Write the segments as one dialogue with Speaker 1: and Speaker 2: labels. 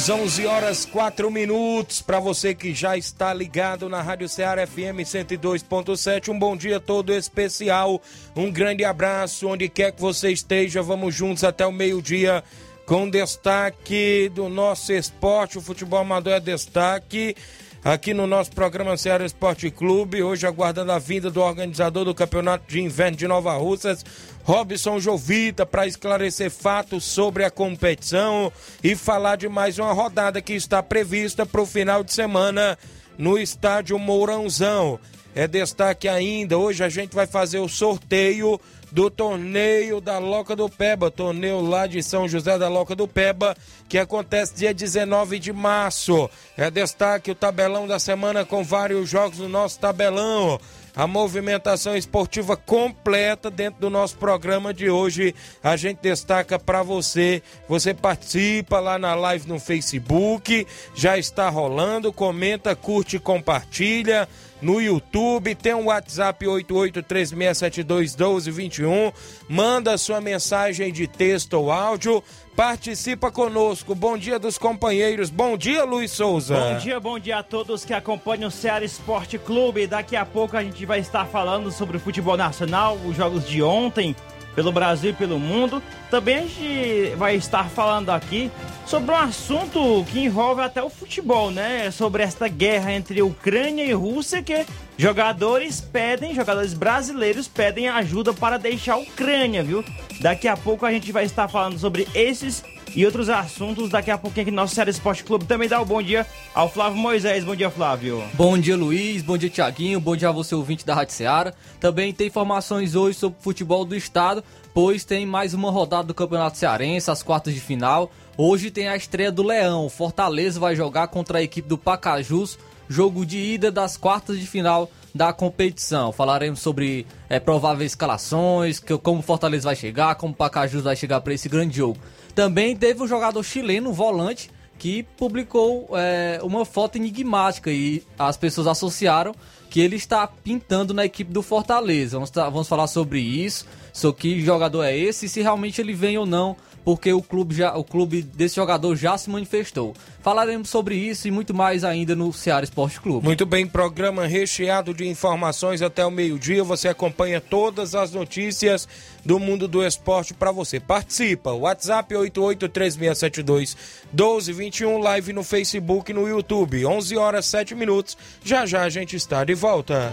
Speaker 1: 11 horas, 11 horas, 4 minutos. Para você que já está ligado na Rádio Ceará FM 102.7, um bom dia todo especial. Um grande abraço onde quer que você esteja. Vamos juntos até o meio-dia com destaque do nosso esporte. O futebol amador é destaque aqui no nosso programa Ceará Esporte Clube. Hoje aguardando a vinda do organizador do Campeonato de Inverno de Nova Russas, Robson Jovita para esclarecer fatos sobre a competição e falar de mais uma rodada que está prevista para o final de semana no estádio Mourãozão. É destaque ainda, hoje a gente vai fazer o sorteio do torneio da Loca do Peba, torneio lá de São José da Loca do Peba, que acontece dia 19 de março. É destaque o tabelão da semana com vários jogos no nosso tabelão a movimentação esportiva completa dentro do nosso programa de hoje. A gente destaca para você. Você participa lá na live no Facebook, já está rolando, comenta, curte compartilha no YouTube, tem um WhatsApp 8836721221, manda sua mensagem de texto ou áudio, participa conosco. Bom dia dos companheiros. Bom dia, Luiz Souza.
Speaker 2: Bom dia, bom dia a todos que acompanham o Ceará Esporte Clube. Daqui a pouco a gente vai estar falando sobre o futebol nacional, os jogos de ontem, pelo Brasil e pelo mundo. Também a gente vai estar falando aqui sobre um assunto que envolve até o futebol, né? Sobre esta guerra entre Ucrânia e Rússia, que jogadores pedem, jogadores brasileiros pedem ajuda para deixar a Ucrânia, viu? Daqui a pouco a gente vai estar falando sobre esses e outros assuntos daqui a pouquinho aqui no nosso Série Esporte Clube. Também dá o um bom dia ao Flávio Moisés. Bom dia, Flávio.
Speaker 3: Bom dia, Luiz. Bom dia, Tiaguinho. Bom dia a você, ouvinte da Rádio Seara. Também tem informações hoje sobre o futebol do estado, pois tem mais uma rodada do Campeonato Cearense, as quartas de final. Hoje tem a estreia do Leão. Fortaleza vai jogar contra a equipe do Pacajus, jogo de ida das quartas de final da competição. Falaremos sobre é, prováveis escalações, que, como Fortaleza vai chegar, como Pacajus vai chegar para esse grande jogo. Também teve um jogador chileno, um volante, que publicou é, uma foto enigmática e as pessoas associaram que ele está pintando na equipe do Fortaleza. Vamos, vamos falar sobre isso, sobre que jogador é esse, se realmente ele vem ou não porque o clube, já, o clube desse jogador já se manifestou. Falaremos sobre isso e muito mais ainda no Ceará Esporte Clube.
Speaker 1: Muito bem, programa recheado de informações até o meio-dia. Você acompanha todas as notícias do mundo do esporte para você. Participa, WhatsApp 883672 1221, live no Facebook e no YouTube. 11 horas 7 minutos. Já já a gente está de volta.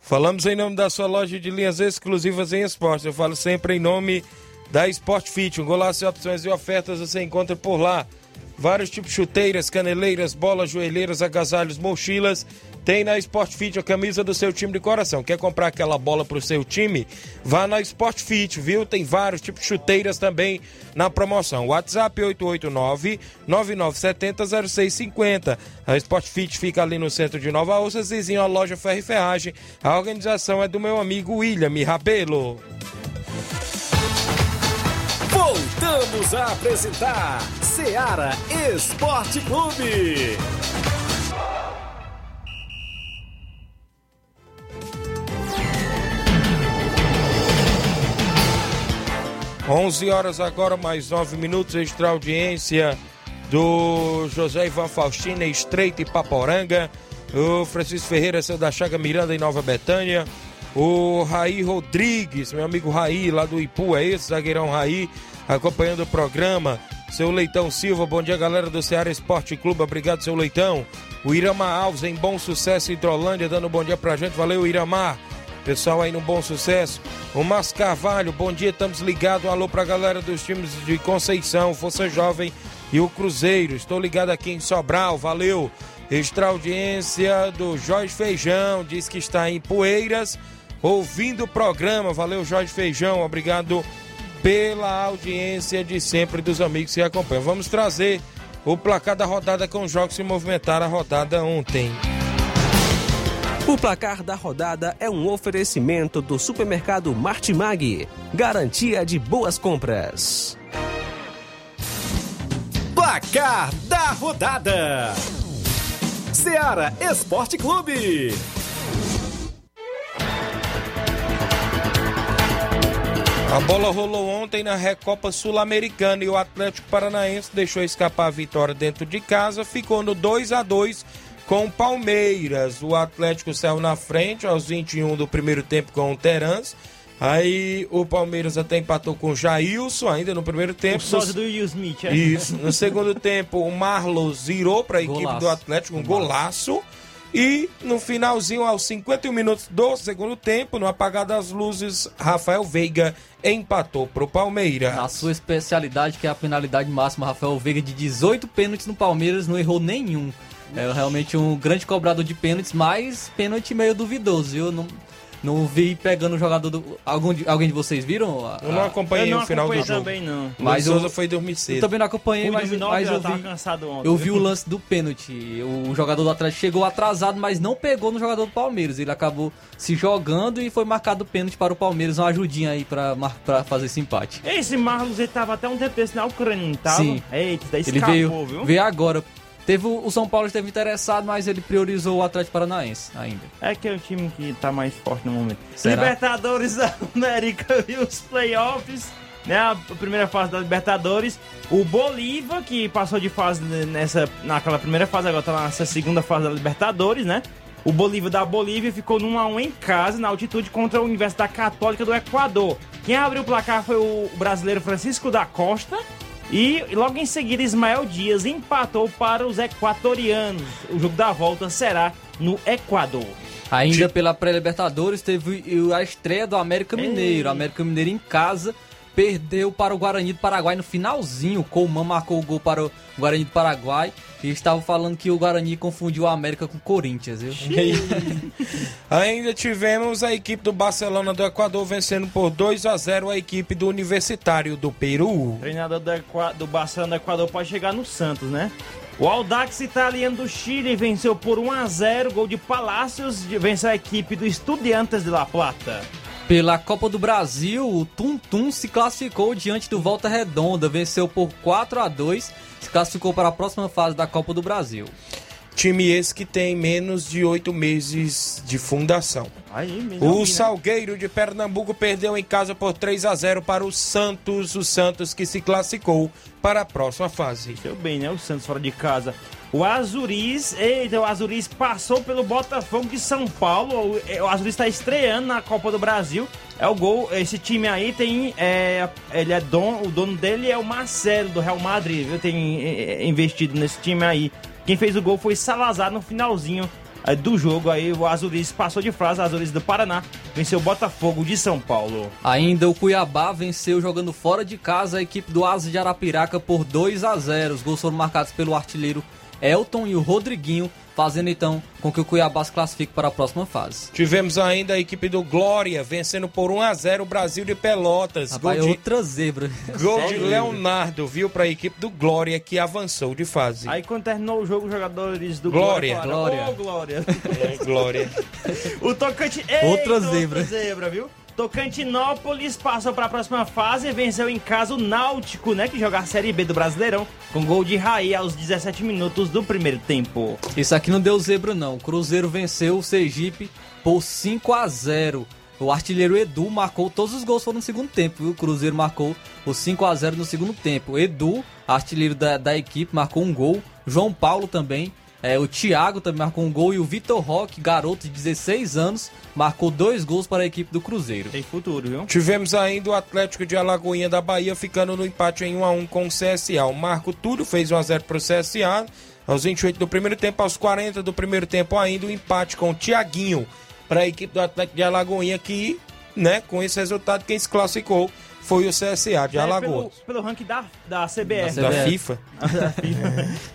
Speaker 1: Falamos em nome da sua loja de linhas exclusivas em esportes. Eu falo sempre em nome da Sport Fit. Um golaço de opções e ofertas você encontra por lá. Vários tipos de chuteiras, caneleiras, bolas, joelheiras, agasalhos, mochilas tem na Sport Fit a camisa do seu time de coração. Quer comprar aquela bola pro seu time? Vá na Sport Fit, viu? Tem vários tipos de chuteiras também na promoção. WhatsApp 889-9970-0650. A Sport Fit fica ali no centro de Nova Ossas, vizinho à loja Ferro Ferragem. A organização é do meu amigo William Rabelo.
Speaker 4: Voltamos a apresentar Seara Esporte Clube.
Speaker 1: 11 horas agora, mais 9 minutos, extra audiência do José Ivan Faustina, Estreito e Paporanga, o Francisco Ferreira, seu da Chaga Miranda em Nova Betânia, o Raí Rodrigues, meu amigo Raí, lá do Ipu, é esse, zagueirão Raí, acompanhando o programa. Seu Leitão Silva, bom dia galera do Ceará Esporte Clube, obrigado seu Leitão. O Irama Alves em Bom Sucesso Hidrolândia, dando um bom dia pra gente, valeu Iramar. Pessoal aí no Bom Sucesso. O Márcio Carvalho, bom dia, estamos ligados. Um alô pra galera dos times de Conceição, Força Jovem e o Cruzeiro. Estou ligado aqui em Sobral, valeu. Extra audiência do Jorge Feijão, diz que está em Poeiras, ouvindo o programa. Valeu, Jorge Feijão, obrigado pela audiência de sempre dos amigos que acompanham. Vamos trazer o placar da rodada com os jogos que movimentaram a rodada ontem.
Speaker 5: O placar da rodada é um oferecimento do supermercado Martimag. Garantia de boas compras.
Speaker 4: Placar da rodada: Seara Esporte Clube.
Speaker 1: A bola rolou ontem na Recopa Sul-Americana e o Atlético Paranaense deixou escapar a vitória dentro de casa, ficou no 2 a 2 com o Palmeiras. O Atlético saiu na frente aos 21 do primeiro tempo com o Terans. Aí o Palmeiras até empatou com o Jailson ainda no primeiro tempo. O
Speaker 2: do Will Smith, é?
Speaker 1: Isso. No segundo tempo, o Marlos virou para a equipe do Atlético, um golaço. E no finalzinho, aos 51 minutos do segundo tempo, no apagar das luzes, Rafael Veiga empatou para o Palmeiras.
Speaker 3: Na sua especialidade, que é a penalidade máxima, Rafael Veiga de 18 pênaltis no Palmeiras, não errou nenhum. É realmente um grande cobrador de pênaltis, mas pênalti meio duvidoso, viu? Não, não vi pegando o jogador do. Algum de, alguém de vocês viram?
Speaker 1: A, eu não acompanhei
Speaker 2: eu não
Speaker 1: o final do jogo.
Speaker 2: também, não.
Speaker 1: Mas o Souza foi dormir cedo.
Speaker 3: Eu também não acompanhei, mas, mas eu, vi,
Speaker 2: cansado ontem.
Speaker 3: eu vi o lance do pênalti. O jogador do Atlético chegou atrasado, mas não pegou no jogador do Palmeiras. Ele acabou se jogando e foi marcado o pênalti para o Palmeiras. Uma ajudinha aí para fazer esse empate.
Speaker 2: Esse Marlos, ele tava até um tempo desse na Ucrânia, não tava?
Speaker 3: Sim.
Speaker 2: Eita, daí
Speaker 3: ele
Speaker 2: escapou,
Speaker 3: veio,
Speaker 2: viu?
Speaker 3: veio agora Teve o São Paulo esteve interessado, mas ele priorizou o Atlético Paranaense ainda.
Speaker 2: É que é o time que tá mais forte no momento.
Speaker 3: Será?
Speaker 2: Libertadores da América e os playoffs, né? A primeira fase da Libertadores. O Bolívar, que passou de fase nessa, naquela primeira fase, agora tá nessa segunda fase da Libertadores, né? O Bolívar da Bolívia ficou num a 1 em casa, na altitude, contra a Universidade Católica do Equador. Quem abriu o placar foi o brasileiro Francisco da Costa. E logo em seguida, Ismael Dias empatou para os equatorianos. O jogo da volta será no Equador.
Speaker 3: Ainda pela pré-Libertadores, teve a estreia do América Mineiro. O América Mineiro em casa perdeu para o Guarani do Paraguai no finalzinho. O Colman marcou o gol para o Guarani do Paraguai. E estavam falando que o Guarani confundiu o América com o Corinthians, viu?
Speaker 1: Ainda tivemos a equipe do Barcelona do Equador vencendo por 2 a 0 a equipe do Universitário do Peru.
Speaker 2: O treinador do, Equa... do Barcelona do Equador pode chegar no Santos, né? O Audax italiano do Chile venceu por 1 a 0 gol de Palácios, venceu a equipe do Estudiantes de La Plata.
Speaker 3: Pela Copa do Brasil, o Tum Tum se classificou diante do Volta Redonda, venceu por 4 a 2 se classificou para a próxima fase da Copa do Brasil.
Speaker 1: Time esse que tem menos de oito meses de fundação.
Speaker 2: Aí,
Speaker 1: o Salgueiro de Pernambuco perdeu em casa por 3 a 0 para o Santos. O Santos que se classificou para a próxima fase.
Speaker 2: Deu bem, né? O Santos fora de casa. O Azuris, eita, o Azuris passou pelo Botafogo de São Paulo. O Azuris está estreando na Copa do Brasil. É o gol. Esse time aí tem. É, ele é dono, o dono dele é o Marcelo do Real Madrid, viu? Tem é, investido nesse time aí. Quem fez o gol foi Salazar no finalzinho é, do jogo. Aí o Azuris passou de frase. O Azuris do Paraná venceu o Botafogo de São Paulo.
Speaker 3: Ainda o Cuiabá venceu jogando fora de casa a equipe do Asa de Arapiraca por 2 a 0. Os gols foram marcados pelo artilheiro Elton e o Rodriguinho, fazendo então com que o Cuiabá se classifique para a próxima fase.
Speaker 1: Tivemos ainda a equipe do Glória vencendo por 1 a 0 o Brasil de Pelotas.
Speaker 3: Rapaz,
Speaker 1: gol de,
Speaker 3: outra zebra.
Speaker 1: gol de? Leonardo, viu, para a equipe do Glória que avançou de fase.
Speaker 2: Aí quando terminou o jogo, os jogadores do
Speaker 1: Glória.
Speaker 2: falaram,
Speaker 3: Glória.
Speaker 2: Ô, Glória.
Speaker 1: É, Glória.
Speaker 2: o Tocante...
Speaker 3: Outra
Speaker 2: Eita,
Speaker 3: zebra.
Speaker 2: zebra, viu? Tocantinópolis passou para a próxima fase e venceu em casa o Náutico, né? Que joga a Série B do Brasileirão, com gol de Raí aos 17 minutos do primeiro tempo.
Speaker 3: Isso aqui não deu zebra, não. Cruzeiro venceu o Sergipe por 5 a 0 O artilheiro Edu marcou todos os gols foram no segundo tempo? O Cruzeiro marcou o 5 a 0 no segundo tempo. Edu, artilheiro da, da equipe, marcou um gol. João Paulo também. É, o Thiago também marcou um gol. E o Vitor Roque, garoto de 16 anos, marcou dois gols para a equipe do Cruzeiro.
Speaker 2: Tem futuro, viu?
Speaker 1: Tivemos ainda o Atlético de Alagoinha da Bahia ficando no empate em 1 a 1 com o CSA. O Marco Túlio fez 1 a 0 para o CSA. Aos 28 do primeiro tempo, aos 40 do primeiro tempo ainda o empate com o Tiaguinho para a equipe do Atlético de Alagoinha que, né, com esse resultado quem se classificou foi o CSA de
Speaker 2: É,
Speaker 1: Alagoas.
Speaker 2: pelo, pelo ranking da, da CBF.
Speaker 1: Da
Speaker 3: CBF.
Speaker 1: FIFA.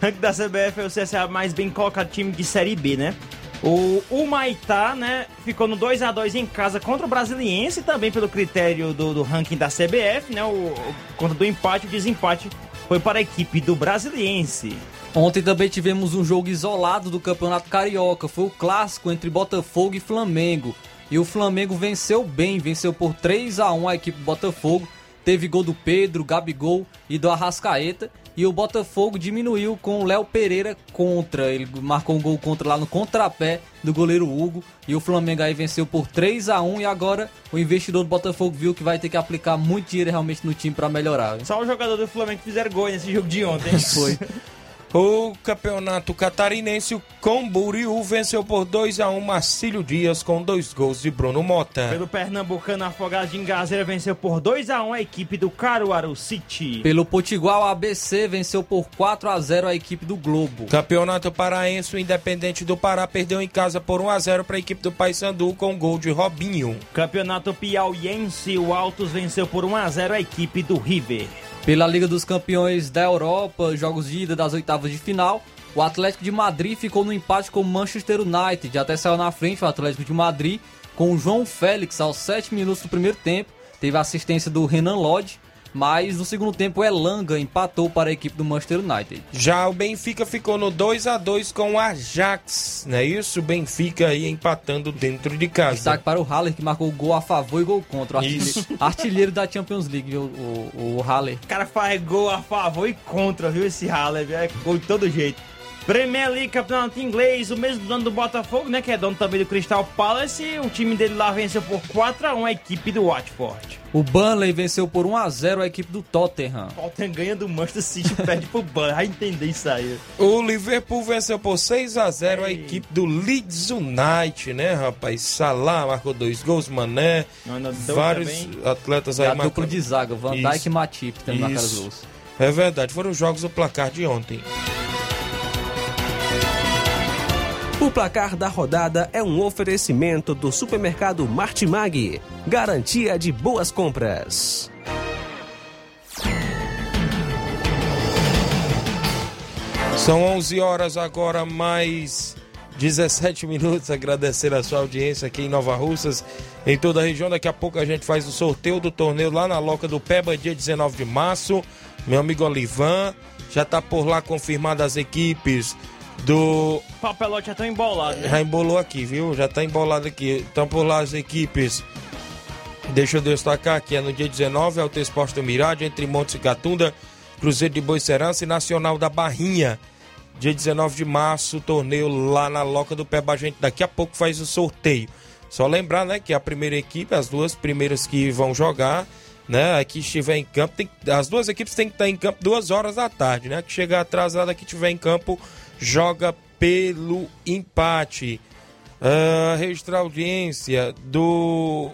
Speaker 2: ranking da CBF é o CSA mais bem colocado time de Série B, né? O Humaitá, né, ficou no 2 a 2 em casa contra o Brasiliense, também pelo critério do, do ranking da CBF, né? O, o conta do empate, o desempate foi para a equipe do Brasiliense.
Speaker 3: Ontem também tivemos um jogo isolado do Campeonato Carioca. Foi o clássico entre Botafogo e Flamengo. E o Flamengo venceu bem, venceu por 3 a 1 a equipe do Botafogo. Teve gol do Pedro, Gabigol e do Arrascaeta. E o Botafogo diminuiu com o Léo Pereira contra. Ele marcou um gol contra lá no contrapé do goleiro Hugo. E o Flamengo aí venceu por 3 a 1 E agora o investidor do Botafogo viu que vai ter que aplicar muito dinheiro realmente no time para melhorar. viu?
Speaker 2: Só o jogador do Flamengo fizeram gol nesse jogo de ontem.
Speaker 3: Foi.
Speaker 1: O campeonato catarinense, o Camboriú venceu por 2 a 1 Marcílio Dias com dois gols de Bruno Mota.
Speaker 2: Pelo Pernambucano, Afogados de Engazeira venceu por 2 a 1 a equipe do Caruaru City.
Speaker 3: Pelo Potiguar, o ABC venceu por 4 a 0 a equipe do Globo.
Speaker 1: Campeonato Paraense, o Independente do Pará perdeu em casa por 1 a 0 para a equipe do Paysandu com gol de Robinho.
Speaker 2: Campeonato Piauiense, o Altos venceu por 1 a 0 a equipe do River.
Speaker 3: Pela Liga dos Campeões da Europa, jogos de ida das oitavas de final, o Atlético de Madrid ficou no empate com o Manchester United. Até saiu na frente o Atlético de Madrid com o João Félix aos 7 minutos do primeiro tempo. Teve a assistência do Renan Lodge, mas no segundo tempo o Elanga empatou para a equipe do Manchester United.
Speaker 1: Já o Benfica ficou no 2 a 2 com o Ajax, não é isso? O Benfica aí empatando dentro de casa.
Speaker 3: Destaque para o Haller, que marcou gol a favor e gol contra. O
Speaker 1: Isso.
Speaker 3: artilheiro, artilheiro da Champions League, viu? o, o Haller.
Speaker 2: O cara faz gol a favor e contra, viu? Esse Haller, viu? é gol de todo jeito. Premier League, campeonato inglês, o mesmo dono do Botafogo, né? Que é dono também do Crystal Palace. O time dele lá venceu por 4x1 a equipe do Watford.
Speaker 3: O Burnley venceu por 1 a 0 a equipe do Tottenham.
Speaker 2: O Tottenham ganha do Manchester City e perde pro Burnley. Vai entender isso aí.
Speaker 1: O Liverpool venceu por 6 a 0 a equipe do Leeds United, né, rapaz? Salah marcou dois gols, Mané,
Speaker 2: Não, não, deu
Speaker 1: vários
Speaker 2: também.
Speaker 1: atletas
Speaker 3: E
Speaker 1: aí
Speaker 3: a dupla de zaga, Van
Speaker 1: Isso.
Speaker 3: Dijk e Matip também marcaram os
Speaker 1: Isso.
Speaker 3: gols.
Speaker 1: É verdade, foram os jogos do placar de ontem.
Speaker 5: O placar da rodada é um oferecimento do supermercado Martimag. Garantia de boas compras.
Speaker 1: São 11 horas agora, mais 17 minutos. Agradecer a sua audiência aqui em Nova Russas, em toda a região. Daqui a pouco a gente faz o sorteio do torneio lá na Loca do Peba, dia 19 de março. Meu amigo Olivan já tá por lá confirmado as equipes do
Speaker 2: O papelote é tão embolado, né?
Speaker 1: já embolou aqui, viu? Já tá embolado aqui. Estão por lá as equipes. Deixa eu destacar que é no dia 19, Alto Esporte do Mirade, entre Montes e Catunda, Cruzeiro de Boicerança e Nacional da Barrinha. Dia 19 de março, torneio lá na Loca do Peba. A gente daqui a pouco faz o sorteio. Só lembrar, né, que a primeira equipe, as duas primeiras que vão jogar, né, que estiver em campo, tem, as duas equipes têm que estar em campo duas horas da tarde, né? Que chegar atrasada, que estiver em campo, joga pelo empate. Ah, registrar audiência do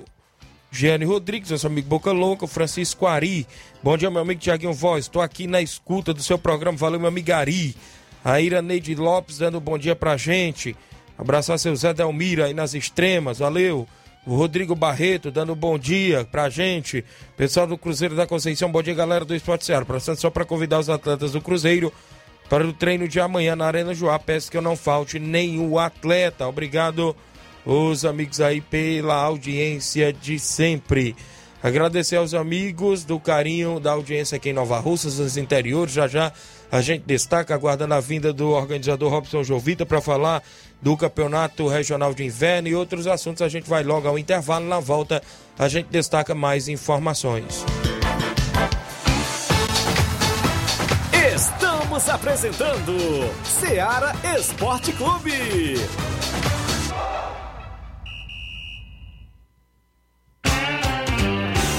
Speaker 1: Gianni Rodrigues, nosso amigo Boca Louca, Francisco Ari. Bom dia, meu amigo Tiaguinho Voz. Estou aqui na escuta do seu programa. Valeu, meu amigo Ari. A Ira Neide Lopes dando um bom dia pra gente. Abraçar seu Zé Delmira aí nas extremas. Valeu. O Rodrigo Barreto dando bom dia pra gente. Pessoal do Cruzeiro da Conceição, bom dia, galera do Esporte Ceará. Passando só pra convidar os atletas do Cruzeiro para o treino de amanhã na Arena Joá. Peço que eu não falte nenhum atleta. Obrigado, os amigos aí, pela audiência de sempre. Agradecer aos amigos do carinho da audiência aqui em Nova Russas, nos interiores. Já já a gente destaca, aguardando a vinda do organizador Robson Jovita para falar do Campeonato Regional de Inverno e outros assuntos. A gente vai logo ao intervalo. Na volta, a gente destaca mais informações.
Speaker 6: Estamos apresentando Seara Esporte Clube.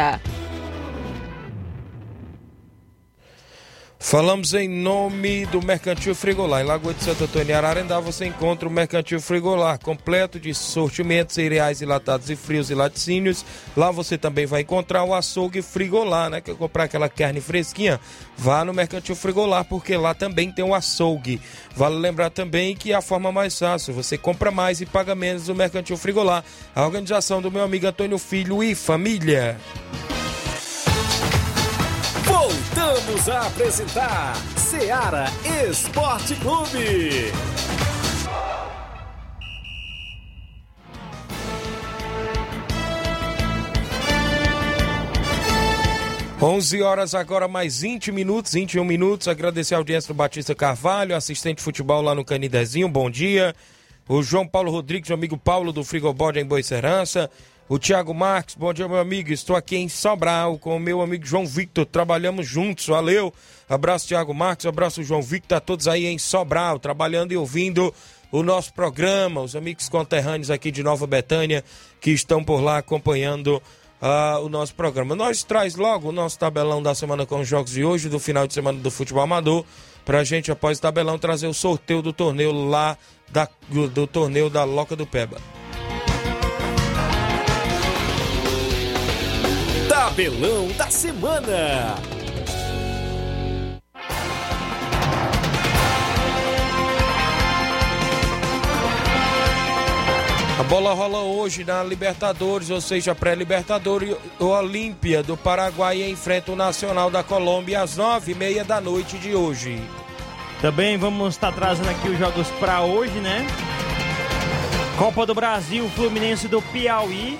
Speaker 7: Yeah.
Speaker 1: Falamos em nome do Mercantil Frigolar. Em Lagoa de Santo Antônio, Ararendá, você encontra o Mercantil Frigolar, completo de sortimentos, cereais enlatados e frios e laticínios. Lá você também vai encontrar o açougue Frigolar, né? Quer comprar aquela carne fresquinha? Vá no Mercantil Frigolar, porque lá também tem o açougue. Vale lembrar também que é a forma mais fácil, você compra mais e paga menos no Mercantil Frigolar. A organização do meu amigo Antônio Filho e família.
Speaker 6: Voltamos a apresentar Seara Esporte Clube.
Speaker 1: 11 horas agora, mais 20 minutos, 21 minutos. Agradecer a audiência do Batista Carvalho, assistente de futebol lá no Canidezinho. Bom dia. O João Paulo Rodrigues, o amigo Paulo do Frigobode em Boicerança. O Tiago Marques, bom dia, meu amigo. Estou aqui em Sobral com o meu amigo João Victor. Trabalhamos juntos, valeu. Abraço, Tiago Marques. Abraço, João Victor. A todos aí em Sobral, trabalhando e ouvindo o nosso programa. Os amigos conterrâneos aqui de Nova Betânia que estão por lá acompanhando uh, o nosso programa. Nós traz logo o nosso tabelão da semana com os jogos de hoje, do final de semana do futebol amador, pra gente, após o tabelão, trazer o sorteio do torneio lá da, do, do torneio da Loca do Peba.
Speaker 6: Tabelão da semana.
Speaker 1: A bola rola hoje na Libertadores, ou seja, pré-Libertadores. O Olímpia do Paraguai enfrenta o Nacional da Colômbia às nove e meia da noite de hoje.
Speaker 2: Também vamos estar trazendo aqui os jogos para hoje, né? Copa do Brasil, Fluminense do Piauí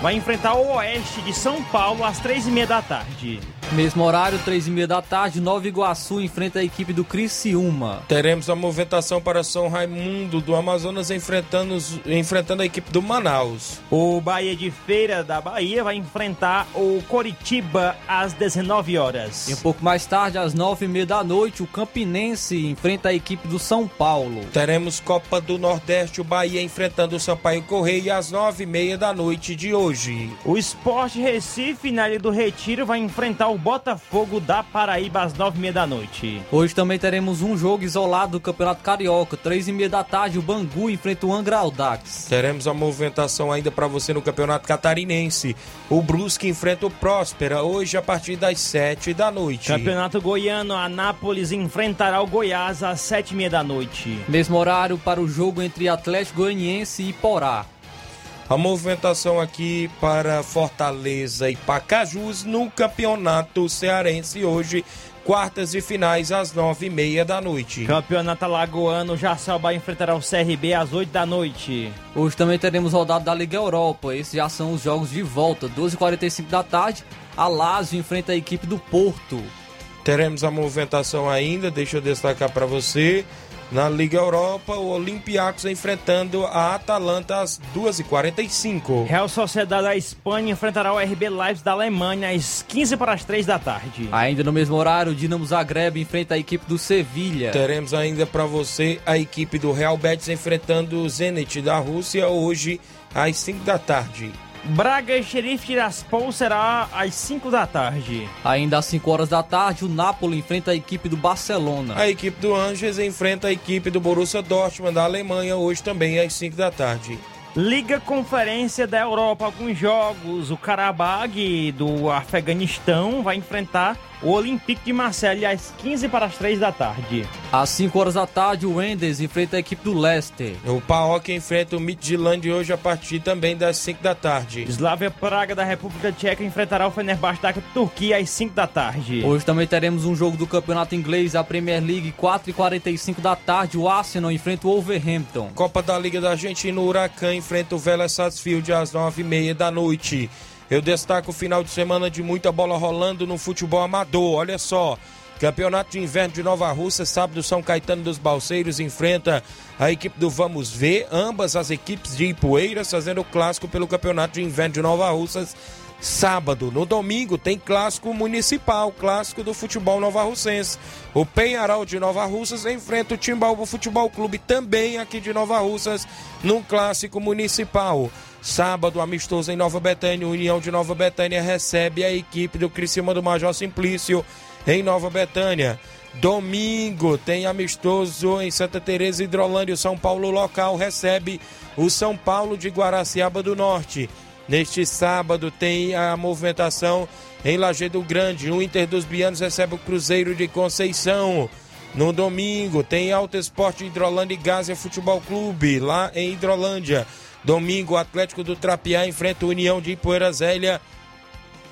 Speaker 2: vai enfrentar o Oeste de São Paulo às três e meia da tarde.
Speaker 3: Mesmo horário, três e meia da tarde, Nova Iguaçu enfrenta a equipe do Criciúma.
Speaker 1: Teremos a movimentação para São Raimundo do Amazonas enfrentando, enfrentando a equipe do Manaus.
Speaker 2: O Bahia de Feira da Bahia vai enfrentar o Coritiba às 19 horas.
Speaker 3: E um pouco mais tarde, às nove e meia da noite, o Campinense enfrenta a equipe do São Paulo.
Speaker 1: Teremos Copa do Nordeste, o Bahia enfrentando o Sampaio Correia às nove e meia da noite de hoje.
Speaker 2: O Esporte Recife, na Ilha do Retiro, vai enfrentar o Botafogo da Paraíba às nove e meia da noite.
Speaker 3: Hoje também teremos um jogo isolado do Campeonato Carioca. Três e meia da tarde, o Bangu enfrenta o Angra Aldax.
Speaker 1: Teremos a movimentação ainda para você no Campeonato Catarinense. O Brusque enfrenta o Próspera hoje a partir das sete da noite.
Speaker 2: Campeonato Goiano, Anápolis enfrentará o Goiás às sete e meia da noite.
Speaker 3: Mesmo horário para o jogo entre Atlético Goianiense e Porá.
Speaker 1: A movimentação aqui para Fortaleza e Pacajus no Campeonato Cearense hoje, quartas e finais às nove e meia da noite.
Speaker 2: Campeonato Alagoano, Jaçalba enfrentará o CRB às oito da noite.
Speaker 3: Hoje também teremos rodada da Liga Europa. Esses já são os jogos de volta. 12h45 da tarde, a Lazio enfrenta a equipe do Porto.
Speaker 1: Teremos a movimentação ainda, deixa eu destacar para você. Na Liga Europa, o Olympiacos enfrentando a Atalanta às 2h45.
Speaker 2: Real Sociedade da Espanha enfrentará o RB Leipzig da Alemanha às 15 para as 3 da tarde.
Speaker 3: Ainda no mesmo horário, o Dinamo Zagreb enfrenta a equipe do Sevilha.
Speaker 1: Teremos ainda para você a equipe do Real Betis enfrentando o Zenit da Rússia hoje às 5 da tarde.
Speaker 2: Braga e Xerife Tiraspol será às 5 da tarde.
Speaker 3: Ainda às 5 horas da tarde, o Napoli enfrenta a equipe do Barcelona.
Speaker 1: A equipe do Angers enfrenta a equipe do Borussia Dortmund da Alemanha hoje também às 5 da tarde.
Speaker 2: Liga Conferência da Europa, alguns jogos. O Karabag do Afeganistão vai enfrentar o Olympique de Marseille às 15 para as 3 da tarde.
Speaker 3: Às 5 horas da tarde, o Enders enfrenta a equipe do Leicester.
Speaker 1: O PAOK enfrenta o Midtjylland hoje a partir também das 5 da tarde.
Speaker 2: Slavia Praga da República Tcheca enfrentará o Fenerbahçe da Turquia às 5 da tarde.
Speaker 3: Hoje também teremos um jogo do Campeonato Inglês, a Premier League, 4h45 da tarde. O Arsenal enfrenta o Wolverhampton.
Speaker 1: Copa da Liga da Argentina, o Huracan enfrenta o Vélez Sarsfield às 9h30 da noite. Eu destaco o final de semana de muita bola rolando no futebol amador. Olha só. Campeonato de Inverno de Nova Rússia, sábado São Caetano dos Balseiros enfrenta a equipe do Vamos Ver, ambas as equipes de Ipueiras fazendo o clássico pelo Campeonato de Inverno de Nova Russas sábado. No domingo tem clássico municipal, clássico do futebol nova russense. O Penharal de Nova Russas enfrenta o Timbaúba Futebol Clube também aqui de Nova Russas num clássico municipal. Sábado, amistoso em Nova Betânia, União de Nova Betânia recebe a equipe do Criciúma do Major Simplício em Nova Betânia. Domingo tem amistoso em Santa Teresa Hidrolândia. O São Paulo local recebe o São Paulo de Guaraciaba do Norte. Neste sábado tem a movimentação em Lajeado Grande. O Inter dos Bianos recebe o Cruzeiro de Conceição. No domingo tem Alto Esporte Hidrolândia e Gásia Futebol Clube, lá em Hidrolândia. Domingo, o Atlético do Trapiá enfrenta a União de Ipoeira Zélia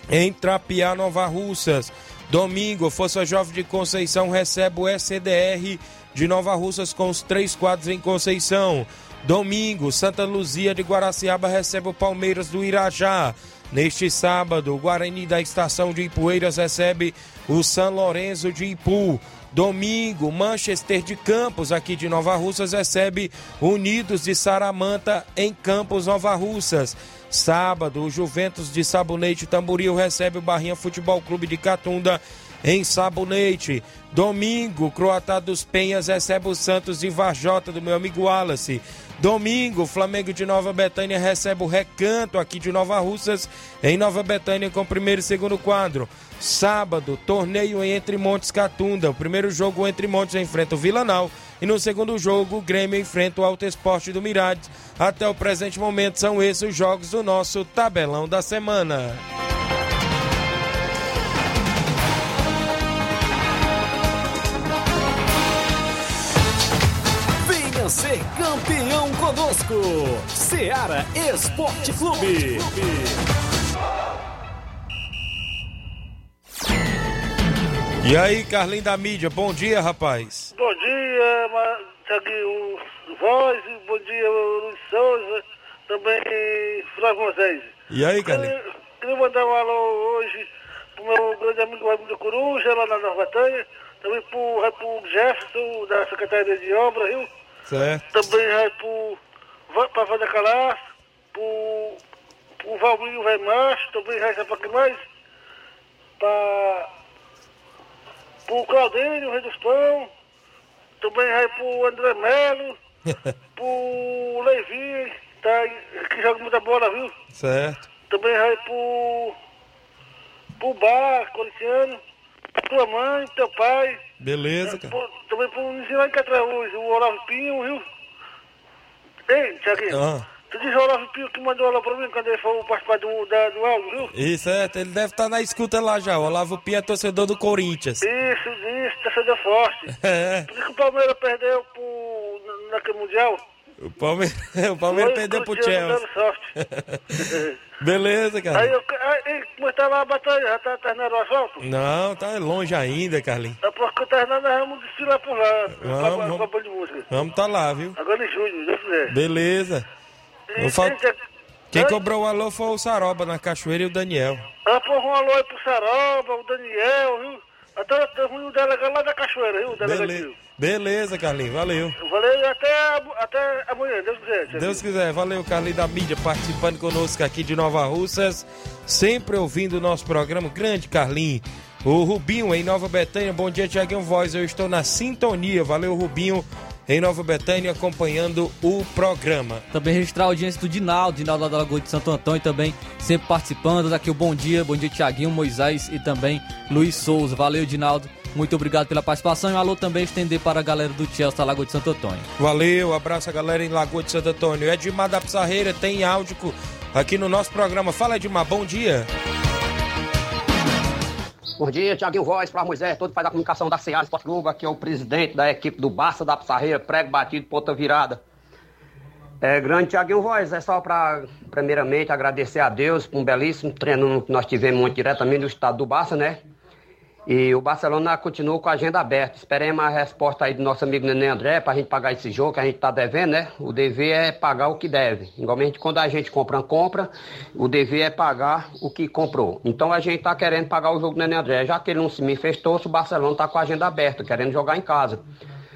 Speaker 1: em Trapiá, Nova Russas. Domingo, Força Jovem de Conceição recebe o SCDR de Nova Russas com os três quadros em Conceição. Domingo, Santa Luzia de Guaraciaba recebe o Palmeiras do Irajá. Neste sábado, o Guarani da Estação de Ipueiras recebe o São Lourenço de Ipu. Domingo, Manchester de Campos, aqui de Nova Russas, recebe Unidos de Saramanta em Campos, Nova Russas. Sábado, o Juventus de Sabonete Tamboril recebe o Barrinha Futebol Clube de Catunda em Sabonete. Domingo, Croatá dos Penhas recebe o Santos de Varjota, do meu amigo Wallace. Domingo, Flamengo de Nova Betânia recebe o Recanto aqui de Nova Russas, em Nova Betânia, com o primeiro e segundo quadro. Sábado, torneio Entre Montes Catunda. O primeiro jogo Entre Montes enfrenta o Vilanal. E no segundo jogo, o Grêmio enfrenta o Alto Esporte do Mirades. Até o presente momento, são esses os jogos do nosso tabelão da semana.
Speaker 4: Venha ser campeão conosco. Seara Esporte Clube.
Speaker 1: E aí, Carlinho da mídia, bom dia, rapaz.
Speaker 8: Bom dia, Tiaguinho Voz, bom dia, Luiz Souza, também Flávio Moisés.
Speaker 1: E aí, Carlinho?
Speaker 8: Queria, queria mandar um alô hoje pro meu grande amigo Raimundo Coruja, lá na Nova Betânia, também pro, pro Jefferson, da Secretaria de Obra, viu?
Speaker 1: Certo.
Speaker 8: Também vai pro, vai pra Vanda Calaço, pro, pro Valminho Vai Macho, também vai pra que mais? Pra, pro Claudênio, o Rei dos Pão, também vai pro André Melo, pro Levi, tá, que joga muita bola, viu?
Speaker 1: Certo.
Speaker 8: Também vai pro, pro Bar, Corinthiano, tua mãe, teu pai,
Speaker 1: Beleza, cara.
Speaker 8: também pro Nizinho lá em Catraúz, o Olavo Pinho, viu? Ei, Tiaguinho,
Speaker 1: Ah.
Speaker 8: tu diz o Olavo Pinho que mandou lá pra mim quando ele for participar do, da, do áudio, viu?
Speaker 1: Isso, é, ele deve estar na escuta lá já. O Olavo Pia é torcedor do Corinthians.
Speaker 8: Isso, isso, torcedor forte.
Speaker 1: É,
Speaker 8: Por isso que o Palmeiras perdeu pro, na- naquele Mundial.
Speaker 1: O Palmeiras, o Palmeiras perdeu pro Chelsea. Beleza,
Speaker 8: Aí,
Speaker 1: cara.
Speaker 8: eu, aí como tá lá a batalha? Já tá terminando o asfalto?
Speaker 1: Não, tá longe ainda, Carlinhos.
Speaker 8: É porque terminando, nós vamos desfilar por lá.
Speaker 1: Vamos,
Speaker 8: com a- com a
Speaker 1: vamos.
Speaker 8: banda de música.
Speaker 1: Vamos tá lá, viu?
Speaker 8: Agora em julho, Deus quiser.
Speaker 1: Beleza.
Speaker 8: E-
Speaker 1: Quem
Speaker 8: Oi?
Speaker 1: cobrou o alô foi o Saroba na Cachoeira e o Daniel.
Speaker 8: Ah, porra, um alô aí pro Saroba, o Daniel, viu? Até o delegado lá da Cachoeira, viu? O
Speaker 1: Beleza. Beleza Carlinhos. Valeu.
Speaker 8: Valeu e até, até amanhã, Deus quiser.
Speaker 1: Deus quiser, valeu Carlinhos da mídia participando conosco aqui de Nova Russas, sempre ouvindo o nosso programa, grande Carlinhos. O Rubinho em Nova Betânia, bom dia Tiaguinho Voz, eu estou na sintonia, valeu Rubinho em Nova Betânia, acompanhando o programa.
Speaker 3: Também registrar a audiência do Dinaldo, Dinaldo lá da Lagoa de Santo Antônio também sempre participando. Daqui o bom dia, bom dia Tiaguinho, Moisés e também Luiz Souza. Valeu, Dinaldo. Muito obrigado pela participação e um alô também estender para a galera do Chelsea da Lagoa de Santo Antônio.
Speaker 1: Valeu, abraço a galera em Lagoa de Santo Antônio. Edmar da Pizarreira tem áudio aqui no nosso programa. Fala, Edmar, bom dia.
Speaker 9: Bom dia, Tiaguinho Voz, para Moisés, todo faz a comunicação da Ceará Esporte Clube, aqui é o presidente da equipe do Barça da Pissarreira, prego batido, ponta virada. É, grande Tiaguinho Voz, é só para, primeiramente, agradecer a Deus por um belíssimo treino que nós tivemos diretamente no estado do Barça, né? E o Barcelona continua com a agenda aberta. Esperemos a resposta aí do nosso amigo Nenê André para a gente pagar esse jogo que a gente está devendo, né? O dever é pagar o que deve. Igualmente, quando a gente compra compra, o dever é pagar o que comprou. Então a gente está querendo pagar o jogo do Nenê André. Já que ele não se manifestou, o Barcelona está com a agenda aberta, querendo jogar em casa.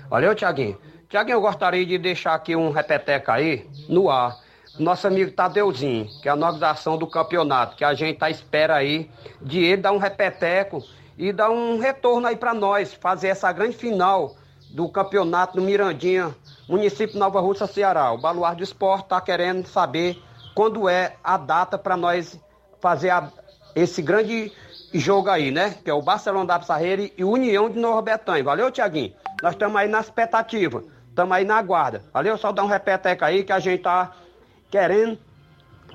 Speaker 9: Valeu, Tiaguinho? Tiaguinho, eu gostaria de deixar aqui um repeteca aí no ar nosso amigo Tadeuzinho, que é a organização do campeonato, que a gente tá espera aí de ele dar um repeteco e dar um retorno aí para nós, fazer essa grande final do campeonato do Mirandinha, município Nova Rússia, Ceará. O Baluar do Esporte está querendo saber quando é a data para nós fazer a, esse grande jogo aí, né? Que é o Barcelona da Pissarreira e União de Nova Betânia. Valeu, Tiaguinho? Nós estamos aí na expectativa, estamos aí na guarda. Valeu? Só dar um repeteco aí que a gente tá querendo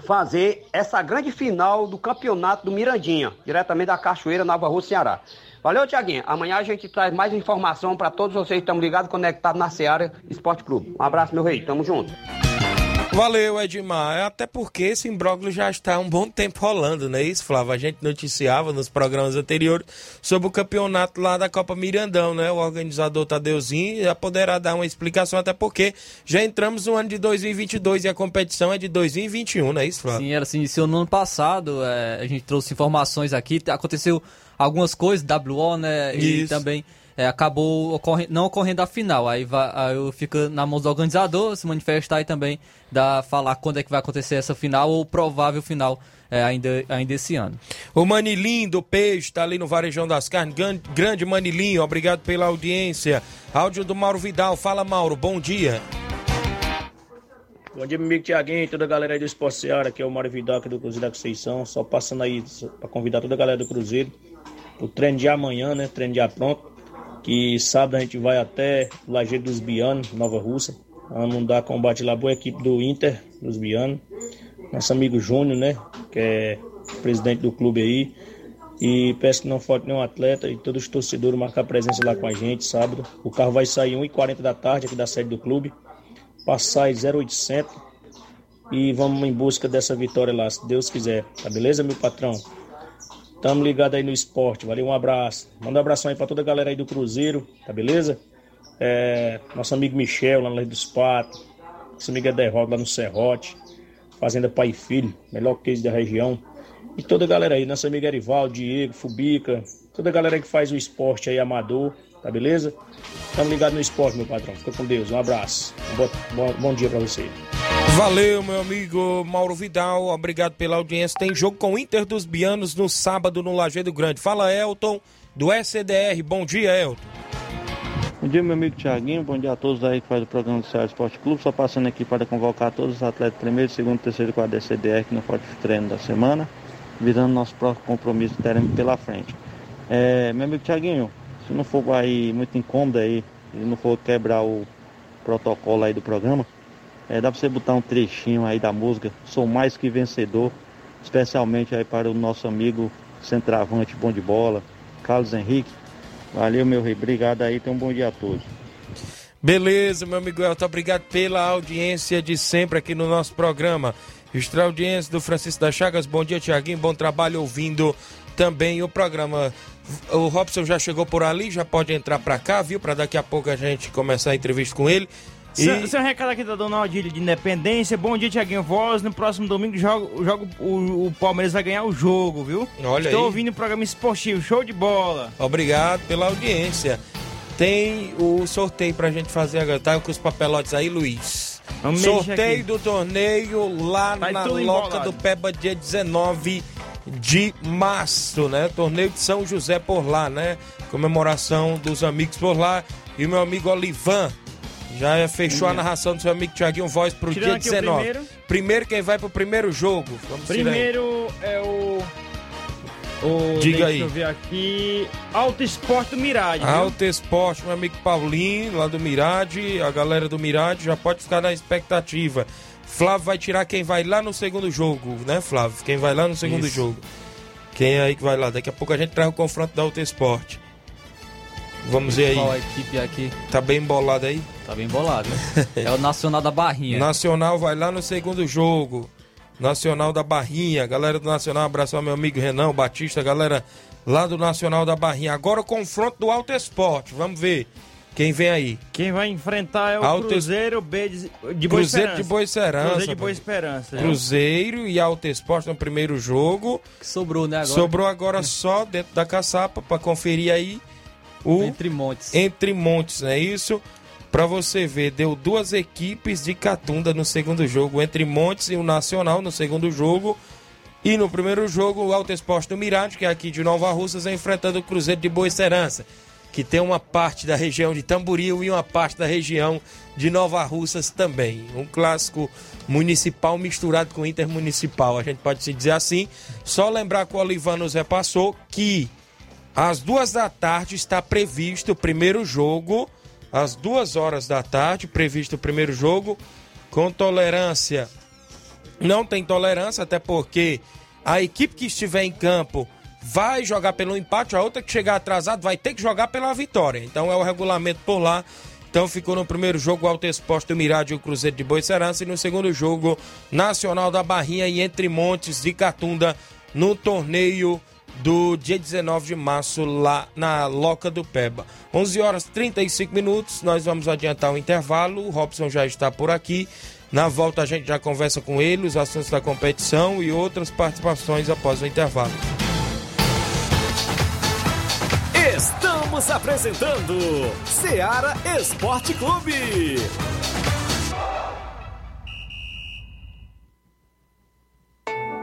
Speaker 9: fazer essa grande final do campeonato do Mirandinha, diretamente da Cachoeira, Nova Rússia, Ceará. Valeu, Tiaguinho. Amanhã a gente traz mais informação para todos vocês que estão ligados, conectados na Seara Esporte Clube. Um abraço, meu rei. Tamo junto.
Speaker 1: Valeu, Edmar. Até porque esse imbróglio já está há um bom tempo rolando, não é isso, Flávio? A gente noticiava nos programas anteriores sobre o campeonato lá da Copa Mirandão, né? O organizador Tadeuzinho já poderá dar uma explicação, até porque já entramos no ano de 2022 e a competição é de 2021, não é isso, Flávio?
Speaker 3: Sim, ela se iniciou no ano passado, é, a gente trouxe informações aqui, aconteceu algumas coisas, WO, né? E isso. também é, acabou ocorre, não ocorrendo a final. Aí, vai, aí fica na mão do organizador se manifestar e também da, falar quando é que vai acontecer essa final ou provável final é, ainda, ainda esse ano.
Speaker 1: O Manilim do Peixe está ali no Varejão das Carnes. Grande, grande Manilim, obrigado pela audiência. Áudio do Mauro Vidal. Fala, Mauro, bom dia.
Speaker 10: Bom dia, meu amigo Tiaguinho, toda a galera aí do Esporte Seara, aqui é o Mário Vidal aqui do Cruzeiro da Conceição. Só passando aí para convidar toda a galera do Cruzeiro o treino de amanhã, né? Treino de pronto que sábado a gente vai até Lajeiro dos Bianos, Nova Rússia. Vamos dar combate lá boa equipe do Inter, dos Bianos. Nosso amigo Júnior, né? Que é presidente do clube aí. E peço que não falte nenhum atleta e todos os torcedores marcar presença lá com a gente sábado. O carro vai sair 1h40 da tarde aqui da sede do clube. Passar 0800 e vamos em busca dessa vitória lá, se Deus quiser. Tá beleza, meu patrão? Tamo ligado aí no esporte. Valeu, um abraço. Manda um abração aí pra toda a galera aí do Cruzeiro, tá beleza? É, nosso amigo Michel, lá no Leite dos Patos. Nosso amigo Ederaldo lá no Serrote. Fazenda Pai e Filho, melhor queijo da região. E toda a galera aí, nosso amigo Erival, Diego, Fubica, toda a galera que faz o esporte aí amador, tá beleza? Tamo ligado no esporte, meu patrão. Fica com Deus, um abraço. Um bom, bom, bom dia pra você.
Speaker 1: Valeu, meu amigo Mauro Vidal. Obrigado pela audiência. Tem jogo com o Inter dos Bianos no sábado no Lajeado Grande. Fala, Elton, do SDR. Bom dia, Elton.
Speaker 11: Bom dia, meu amigo Tiaguinho. Bom dia a todos aí que faz o programa do Ceará Esporte Clube. Só passando aqui para convocar todos os atletas primeiro, segundo, terceiro e quarto da SDR que não pode treino da semana, visando nosso próximo compromisso que teremos pela frente. É, meu amigo Tiaguinho, se não for aí muito incômodo aí, e não for quebrar o protocolo aí do programa, é, dá pra você botar um trechinho aí da música Sou Mais Que Vencedor, especialmente aí para o nosso amigo centroavante bom de bola, Carlos Henrique. Valeu, meu rei. Obrigado aí. Tenha um bom dia a todos.
Speaker 1: Beleza, meu amigo Elton. Obrigado pela audiência de sempre aqui no nosso programa. Extra audiência do Francisco das Chagas. Bom dia, Tiaguinho. Bom trabalho ouvindo também o programa. O Robson já chegou por ali, já pode entrar para cá, viu? Para daqui a pouco a gente começar a entrevista com ele.
Speaker 2: E... Seu, recado aqui da Dona Odília de Independência. Bom dia, Tiaguinho Voz. No próximo domingo jogo, jogo, o, o Palmeiras vai ganhar o jogo, viu?
Speaker 1: Olha
Speaker 2: Estou
Speaker 1: aí.
Speaker 2: ouvindo o programa esportivo. Show de bola.
Speaker 1: Obrigado pela audiência. Tem o sorteio pra gente fazer agora. Tá com os papelotes aí, Luiz.
Speaker 2: Vamos
Speaker 1: sorteio do torneio lá
Speaker 2: Vai
Speaker 1: na Loca
Speaker 2: embolado.
Speaker 1: do Peba, dia 19 de março, né? Torneio de São José por lá, né? Comemoração dos amigos por lá. E o meu amigo Olivan Já fechou a narração do seu amigo Tiaguinho Voz pro
Speaker 2: Tirando
Speaker 1: dia
Speaker 2: aqui o
Speaker 1: 19.
Speaker 2: primeiro.
Speaker 1: Primeiro quem vai pro primeiro jogo? Vamos aí.
Speaker 2: Primeiro é o. o
Speaker 1: Diga
Speaker 2: deixa
Speaker 1: aí.
Speaker 2: eu ver aqui. Alto Esporte do Mirade.
Speaker 1: Alto Esporte, meu amigo Paulinho, lá do Mirade, a galera do Mirade já pode ficar na expectativa. Flávio vai tirar quem vai lá no segundo jogo, né, Flávio? Quem vai lá no segundo
Speaker 3: Isso.
Speaker 1: jogo. Quem é aí que vai lá? Daqui a pouco a gente traz o confronto da Alto Esporte. Vamos ver
Speaker 3: Qual a
Speaker 1: aí.
Speaker 3: equipe aqui?
Speaker 1: Tá bem embolado aí?
Speaker 3: Tá bem bolado, né? É o Nacional da Barrinha.
Speaker 1: Nacional vai lá no segundo jogo. Nacional da Barrinha. Galera do Nacional, abraço ao meu amigo Renan Batista, galera lá do Nacional da Barrinha. Agora o confronto do Alto Esporte. Vamos ver quem vem aí.
Speaker 2: Quem vai enfrentar é o
Speaker 1: Alto
Speaker 2: Cruzeiro B de, de Boa
Speaker 1: Cruzeiro
Speaker 2: Esperança.
Speaker 1: de Boa Esperança.
Speaker 2: Cruzeiro de Boa. Esperança. viu?
Speaker 1: Cruzeiro e Alto Esporte no primeiro jogo.
Speaker 3: Que sobrou, né, agora?
Speaker 1: Sobrou agora só dentro da caçapa para conferir aí o
Speaker 3: Entre montes.
Speaker 1: Entre Montes, não é isso? Pra você ver, deu duas equipes de Catunda no segundo jogo, Entre Montes e o Nacional no segundo jogo. E no primeiro jogo, o Alto Esporte do Mirade, que é aqui de Nova Russas, enfrentando o Cruzeiro de Boa Esperança, que tem uma parte da região de Tamboril e uma parte da região de Nova Russas também. Um clássico municipal misturado com intermunicipal, a gente pode se dizer assim. Só lembrar que o Olivan nos repassou que às duas da tarde está previsto o primeiro jogo. Às duas horas da tarde, previsto o primeiro jogo. Com tolerância. Não tem tolerância, até porque a equipe que estiver em campo vai jogar pelo empate, a outra que chegar atrasado vai ter que jogar pela vitória. Então é o regulamento por lá. Então ficou no primeiro jogo o Alto Esporte do Mirade e o Cruzeiro de Boa Serança. E no segundo jogo, Nacional da Barrinha e Entre Montes de Catunda no torneio do dia 19 de março lá na Loca do Peba. 11 horas 35 minutos, nós vamos adiantar o intervalo. O Robson já está por aqui. Na volta a gente já conversa com ele, os assuntos da competição e outras participações após o intervalo.
Speaker 6: Estamos apresentando Seara Esporte Clube.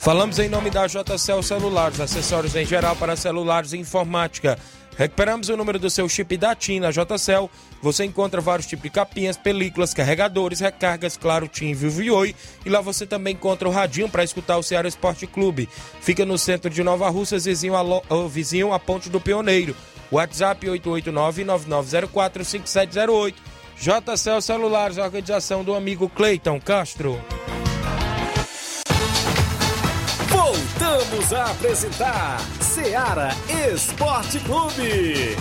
Speaker 1: Falamos em nome da JCL Celulares, acessórios em geral para celulares e informática. Recuperamos o número do seu chip da TIM na JCL. Você encontra vários tipos de capinhas, películas, carregadores, recargas, claro, TIM, Vivo e Oi. E lá você também encontra o radinho para escutar o Ceará Esporte Clube. Fica no centro de Nova Russas, vizinho a, lo- vizinho a Ponte do Pioneiro. WhatsApp 889-9904-5708. JCL Celulares, organização do amigo Cleiton Castro.
Speaker 6: Voltamos a apresentar Seara Esporte Clube.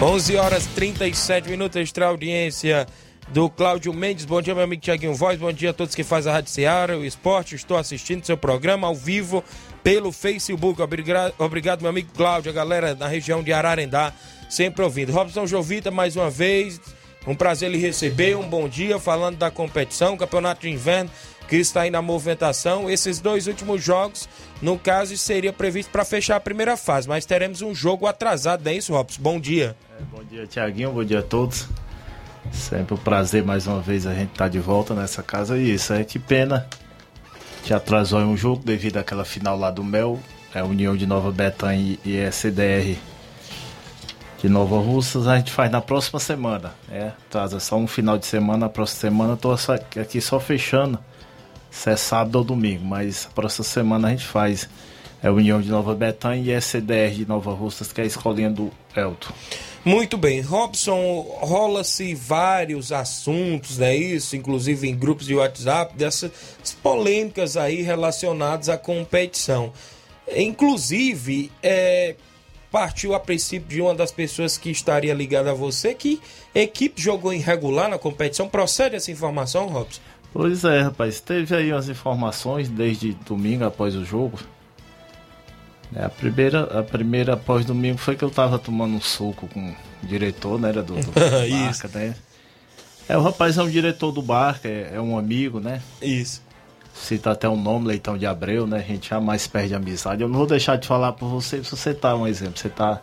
Speaker 1: 11 horas 37 minutos, extra audiência do Cláudio Mendes. Bom dia, meu amigo Tiaguinho Voz. Bom dia a todos que fazem a Rádio Seara, o esporte. Estou assistindo seu programa ao vivo pelo Facebook. Obrigado, meu amigo Cláudio, a galera na região de Ararendá, sempre ouvindo. Robson Jovita, mais uma vez, um prazer lhe receber. Um bom dia, falando da competição, campeonato de inverno que está aí na movimentação. Esses dois últimos jogos, no caso, seria previsto para fechar a primeira fase, mas teremos um jogo atrasado, é isso, Robson? Bom dia.
Speaker 12: Bom dia, Tiaguinho. Bom dia a todos. Sempre um prazer mais uma vez a gente estar de volta nessa casa. E isso, é que pena que atrasou um jogo devido àquela final lá do Mel, é a União de Nova Betânia e SDR de Nova Russas. A gente faz na próxima semana. É, atrasa só um final de semana. Na próxima semana estou aqui só fechando se é sábado ou domingo, mas a próxima semana a gente faz é União de Nova Betânia e SDR de Nova Russas, que é a escolinha do Elton.
Speaker 1: Muito bem, Robson, rola-se vários assuntos, né? Isso, inclusive em grupos de WhatsApp, dessas polêmicas aí relacionadas à competição. Inclusive, é, partiu a princípio de uma das pessoas que estaria ligada a você que equipe jogou irregular na competição. Procede essa informação, Robson?
Speaker 12: Pois é, rapaz. Teve aí umas informações desde domingo após o jogo. É, a primeira, a primeira após domingo foi que eu tava tomando um suco com o diretor, né? Era do, do Barca, né? É, o rapaz é um diretor do Barca, é, é um amigo, né?
Speaker 1: Isso.
Speaker 12: Cita até o nome, Leitão de Abreu, né? A gente jamais perde amizade. Eu não vou deixar de falar por você, se você tá um exemplo. Você tá.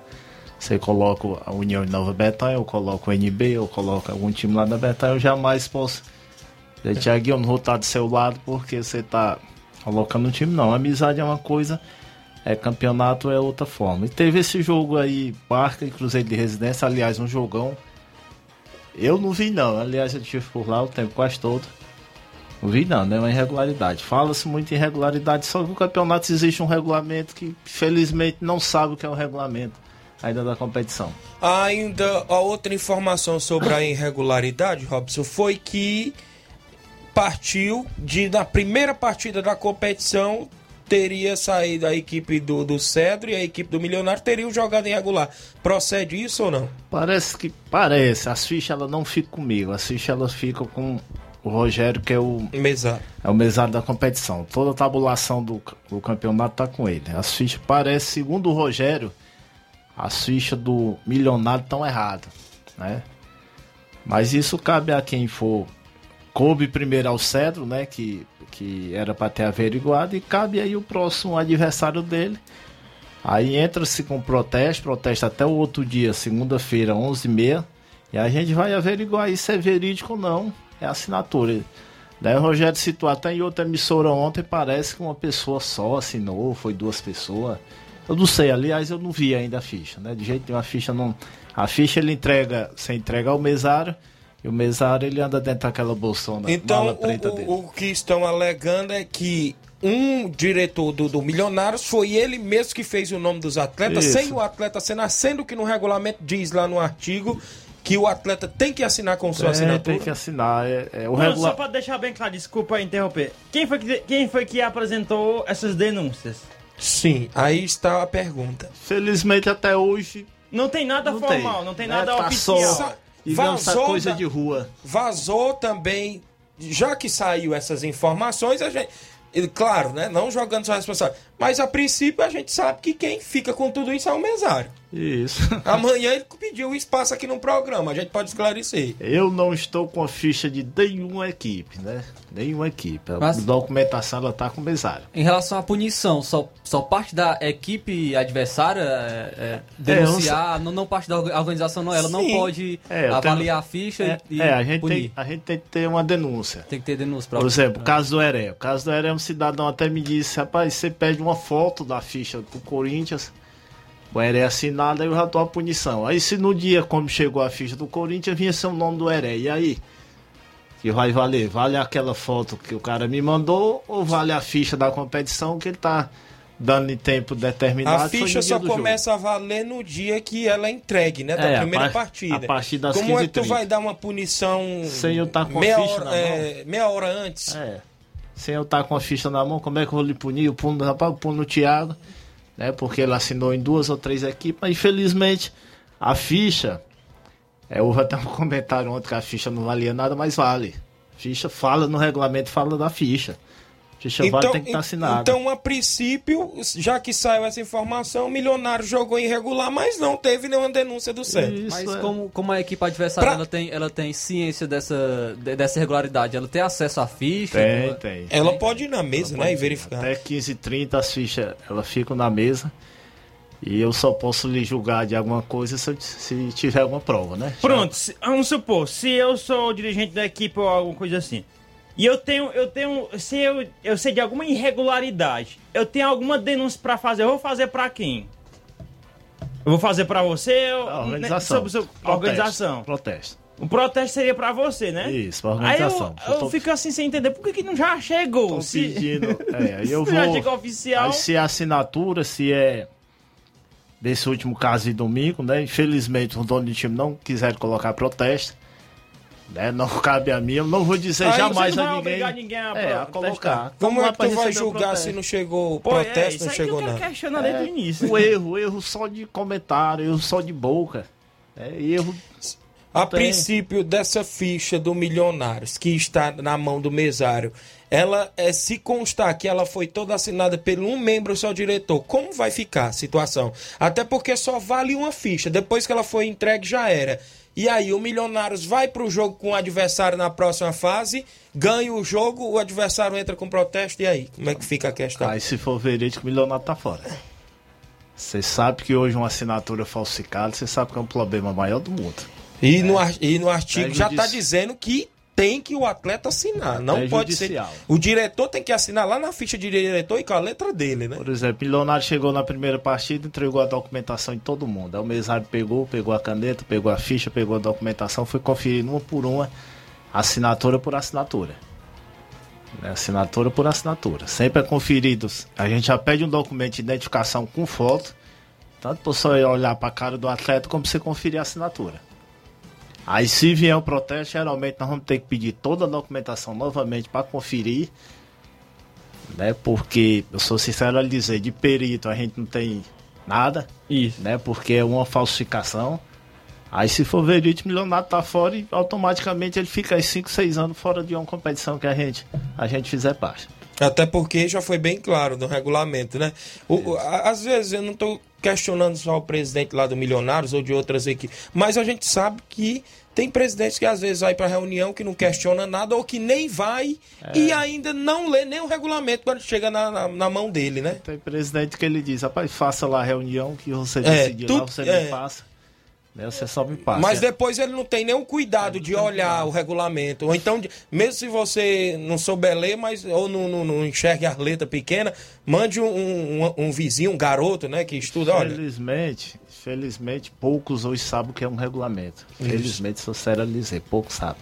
Speaker 12: Você coloca a União de Nova Betânia, eu coloco o NB, eu coloco algum time lá da Betânia, eu jamais posso. Tiago, eu não vou estar do seu lado porque você tá colocando um time, não. Amizade é uma coisa, é campeonato é outra forma. E teve esse jogo aí, Barca e Cruzeiro de Residência, aliás, um jogão. Eu não vi não, aliás, eu estive por lá o tempo quase todo. Não vi não, né? Uma irregularidade. Fala-se muito em irregularidade, só que no campeonato existe um regulamento que, felizmente, não sabe o que é o regulamento ainda da competição.
Speaker 1: Ainda a outra informação sobre a irregularidade, Robson, foi que partiu de na primeira partida da competição teria saído a equipe do, do Cedro e a equipe do Milionário teriam jogado irregular. Procede isso ou não?
Speaker 12: Parece que parece. As fichas ela não ficam comigo. As fichas elas ficam com o Rogério, que é o
Speaker 1: mesário,
Speaker 12: é o mesário da competição. Toda a tabulação do, do campeonato tá com ele. As fichas parece, segundo o Rogério, as fichas do milionário estão erradas, né? Mas isso cabe a quem for. Coube primeiro ao Cedro, né? Que, que era para ter averiguado, e cabe aí o próximo adversário dele. Aí entra-se com protesto, protesto até o outro dia, segunda-feira, 11h30, e a gente vai averiguar se é verídico ou não é assinatura. Daí o Rogério citou até em outra emissora ontem, parece que uma pessoa só assinou, foi duas pessoas. Eu não sei, aliás, eu não vi ainda a ficha, né? De jeito nenhum, a ficha não. A ficha ele entrega, você entrega ao mesário, e o mesário ele anda dentro daquela bolsona
Speaker 1: então, o,
Speaker 12: dele.
Speaker 1: o que estão alegando é que um diretor do, do Milionários foi ele mesmo que fez o nome dos atletas,
Speaker 12: Isso.
Speaker 1: sem o atleta assinar, sendo que no regulamento diz lá no artigo que o atleta tem que assinar com sua
Speaker 12: É,
Speaker 1: assinatura.
Speaker 12: tem que assinar. É, é o
Speaker 2: Não. Só pra deixar bem claro, desculpa interromper. Quem foi, que, quem foi que apresentou essas denúncias?
Speaker 1: Sim, aí está a pergunta.
Speaker 12: Felizmente até hoje.
Speaker 2: Não tem nada
Speaker 12: Não
Speaker 2: formal,
Speaker 12: tem.
Speaker 2: não tem
Speaker 12: É,
Speaker 2: nada
Speaker 12: tá
Speaker 2: oficial.
Speaker 12: só- Digamos, essa coisa de rua.
Speaker 1: Vazou também, já que saiu essas informações, a gente. e, Claro, né? Não jogando sua responsabilidade. Mas a princípio a gente sabe que quem fica com tudo isso é o mesário.
Speaker 12: Isso.
Speaker 1: Amanhã ele pediu um espaço aqui no programa, a gente pode esclarecer.
Speaker 12: Eu não estou com a ficha de nenhuma equipe, né? Nenhuma equipe. A
Speaker 3: Mas-
Speaker 12: documentação ela tá com o mesário.
Speaker 3: Em relação à punição, só, só parte da equipe adversária é, é, denunciar, não, não parte da orga- organização, não. Ela não
Speaker 12: Sim.
Speaker 3: pode
Speaker 12: É,
Speaker 3: avaliar
Speaker 12: tenho-
Speaker 3: a ficha
Speaker 12: É,
Speaker 3: e,
Speaker 12: é, a, gente
Speaker 3: punir.
Speaker 12: tem, a gente tem que ter uma denúncia.
Speaker 3: Tem que ter denúncia pra
Speaker 12: Por exemplo, o caso do Heré. O caso do Heré, um cidadão até me disse, rapaz, você pede uma foto da ficha pro Corinthians, o Heré assinado, aí eu já tô a punição. Aí se no dia, como chegou a ficha do Corinthians, vinha ser o nome do Heré, e aí? Que vai valer? Vale aquela foto que o cara me mandou ou vale a ficha da competição que ele tá dando em tempo determinado?
Speaker 1: A ficha só
Speaker 12: do jogo?
Speaker 1: começa a valer no dia que ela é entregue, né? Da
Speaker 12: É, a
Speaker 1: primeira
Speaker 12: par-
Speaker 1: partida.
Speaker 12: a partir das
Speaker 1: Como é que tu
Speaker 12: 15h30.
Speaker 1: vai dar uma punição
Speaker 12: Sem eu estar com a
Speaker 1: meia,
Speaker 12: ficha
Speaker 1: hora, é, meia hora antes?
Speaker 12: É. Sem eu estar com a ficha na mão, como é que eu vou lhe punir? Eu puno, rapaz, eu puno no Thiago, né? Porque ele assinou em duas ou três equipes, mas infelizmente a ficha. É, houve até um comentário ontem que a ficha não valia nada, mas vale. Ficha fala no regulamento, fala da ficha. Ficha vale tem que estar assinada.
Speaker 1: então, a princípio, já que saiu essa informação, o Milionário jogou irregular, mas não teve nenhuma denúncia do centro.
Speaker 3: Mas como, como a equipe adversária
Speaker 1: Pra-
Speaker 3: ela, tem, ela tem ciência dessa, de- dessa irregularidade, ela tem acesso à ficha?
Speaker 12: Tem,
Speaker 3: ela-
Speaker 12: tem.
Speaker 1: Ela pode ir na mesa,
Speaker 12: Ela
Speaker 1: né, e verificar.
Speaker 12: Até 15h30 as fichas elas ficam na mesa. E eu só posso lhe julgar de alguma coisa se, se tiver alguma prova, né?
Speaker 2: Pronto, se- vamos supor, se eu sou o dirigente da equipe ou alguma coisa assim, e eu tenho, eu tenho, se eu, eu sei de alguma irregularidade, eu tenho alguma denúncia pra fazer, eu vou fazer pra quem? Eu vou fazer pra você
Speaker 12: A organização.
Speaker 2: sobre sua
Speaker 12: Protesto,
Speaker 2: organização?
Speaker 12: Protesto.
Speaker 2: O protesto seria pra você, né?
Speaker 12: Isso, pra
Speaker 2: Aí eu,
Speaker 12: organização.
Speaker 2: eu,
Speaker 12: Eu tô-
Speaker 2: fico assim sem entender por que, que não já chegou.
Speaker 12: Tô
Speaker 2: Se-
Speaker 12: pedindo. É, eu vou.
Speaker 2: já chegou oficial.
Speaker 12: Aí se é assinatura, se é desse último caso de domingo, né? Infelizmente, os donos de time não quiseram colocar protesto. Né? Não cabe a mim, eu não vou dizer
Speaker 2: Aí
Speaker 12: jamais
Speaker 2: você não
Speaker 12: a
Speaker 2: vai
Speaker 12: ninguém.
Speaker 2: obrigar ninguém a
Speaker 12: é, a colocar.
Speaker 1: Como é que tu vai
Speaker 12: o
Speaker 1: julgar se não chegou
Speaker 2: Pô, é,
Speaker 1: protesto,
Speaker 2: isso
Speaker 1: não chegou
Speaker 2: que eu
Speaker 1: nada?
Speaker 2: quero questionar desde o início.
Speaker 12: O erro, erro só de comentário, erro só de boca. É erro.
Speaker 1: A
Speaker 12: Tem.
Speaker 1: princípio dessa ficha do Milionários, que está na mão do mesário, ela é se constar que ela foi toda assinada por um membro só diretor, como vai ficar a situação? Até porque só vale uma ficha, depois que ela foi entregue já era. E aí o Milionários vai pro jogo com o adversário na próxima fase, ganha o jogo, o adversário entra com protesto, e aí? Como é que fica a questão?
Speaker 12: Aí se for verídico, o milionário tá fora. Você sabe que hoje uma assinatura falsificada, você sabe que é um problema maior do mundo.
Speaker 1: E, no, ar- e no artigo
Speaker 12: É
Speaker 1: já está
Speaker 12: judici-
Speaker 1: dizendo que tem que o atleta assinar. Não
Speaker 12: É
Speaker 1: pode
Speaker 12: judicial.
Speaker 1: ser. O diretor tem que assinar lá na ficha de diretor e com a letra dele, né?
Speaker 12: Por exemplo, o milionário chegou na primeira partida, entregou a documentação em todo mundo. Aí o mesário pegou, pegou a caneta, pegou a ficha, pegou a documentação, foi conferindo uma por uma, assinatura por assinatura. Né, Assinatura por assinatura. Sempre é conferido. A gente já pede um documento de identificação com foto, tanto para você olhar para a cara do atleta como para você conferir a assinatura. Aí se vier o protesto, geralmente nós vamos ter que pedir toda a documentação novamente para conferir né? Porque eu sou sincero a lhe dizer, de perito a gente não tem nada,
Speaker 2: Isso.
Speaker 12: né? Porque é uma falsificação. Aí se for verídico, o milionário tá fora e automaticamente ele fica aí 5, 6 anos fora de uma competição que a gente, a gente fizer parte.
Speaker 1: Até porque já foi bem claro no regulamento, né? O- às vezes eu não estou questionando só o presidente lá do Milionários ou de outras equipes, mas a gente sabe que tem presidentes que às vezes vai para reunião que não questiona nada ou que nem vai e ainda não lê nem o regulamento quando chega na, na, na mão dele, né?
Speaker 12: Tem presidente que ele diz, rapaz, faça lá a reunião que você
Speaker 1: É,
Speaker 12: decidir lá, você
Speaker 1: é.
Speaker 12: me passa. Né? Você só me passa.
Speaker 1: Mas depois ele não tem nenhum cuidado de olhar o regulamento. Ou então, mesmo se você não souber ler, mas, ou não, não, não enxergue a letra pequena, mande um, um, um vizinho, um garoto, né, que estuda. Olha,
Speaker 12: Felizmente, felizmente, poucos hoje sabem o que é um regulamento.
Speaker 1: Isso.
Speaker 12: Felizmente, sou sério a dizer, poucos sabem.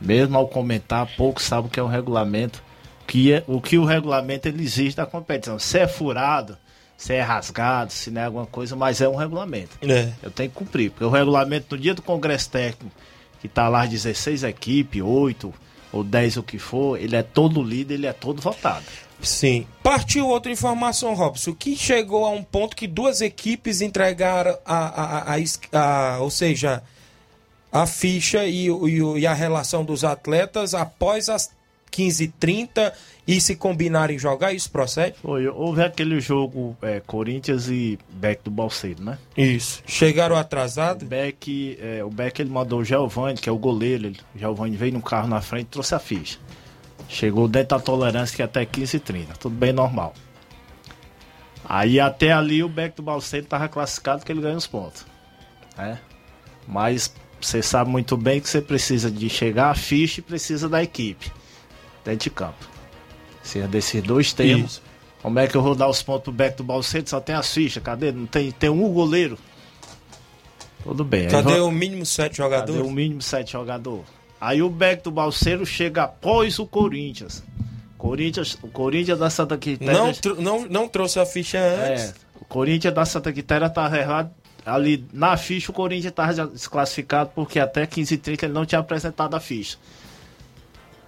Speaker 12: Mesmo ao comentar, poucos sabem o que é um regulamento. Que é, o que o regulamento ele exige da competição. Se é furado, se é rasgado, se não é alguma coisa, mas é um regulamento.
Speaker 1: É.
Speaker 12: Eu tenho que cumprir. Porque o regulamento, no dia do Congresso Técnico, que está lá as 16 equipes, 8 ou 10 o que for, ele é todo lido, ele é todo votado.
Speaker 1: Sim. Partiu outra informação, Robson, que chegou a um ponto que duas equipes entregaram a, a, a, a- ou seja, a ficha e, e, e a relação dos atletas após as 15h30 e se combinarem jogar, isso procede?
Speaker 12: Foi, houve aquele jogo é, Corinthians e Beck do Balseiro, né?
Speaker 1: Isso. Chegaram atrasados?
Speaker 12: O Beck, é, o Beck ele mandou o Giovanni, que é o goleiro. Ele, o Giovanni veio no carro na frente e trouxe a ficha. Chegou dentro da tolerância que é até 15 e 30 tudo bem normal. Aí até ali o Beck do Balseiro estava classificado porque ele ganhou os pontos. Né? Mas você sabe muito bem que você precisa de chegar a ficha e precisa da equipe dentro de campo. Precisa desses dois termos.
Speaker 1: Isso.
Speaker 12: Como é que eu vou dar os pontos pro Beck do Balseiro? Só tem as fichas, cadê? Não tem, tem um goleiro. Tudo bem.
Speaker 1: Cadê o mínimo sete
Speaker 12: Cadê
Speaker 1: jogadores?
Speaker 12: o mínimo sete jogadores? Aí o Beck do Balseiro chega após o Corinthians. Corinthians, o Corinthians da Santa Quitéria.
Speaker 1: Não, não, não trouxe a ficha antes.
Speaker 12: É, o Corinthians da Santa Quitéria tava errado. Ali na ficha o Corinthians estava já desclassificado porque até 15h30 ele não tinha apresentado a ficha.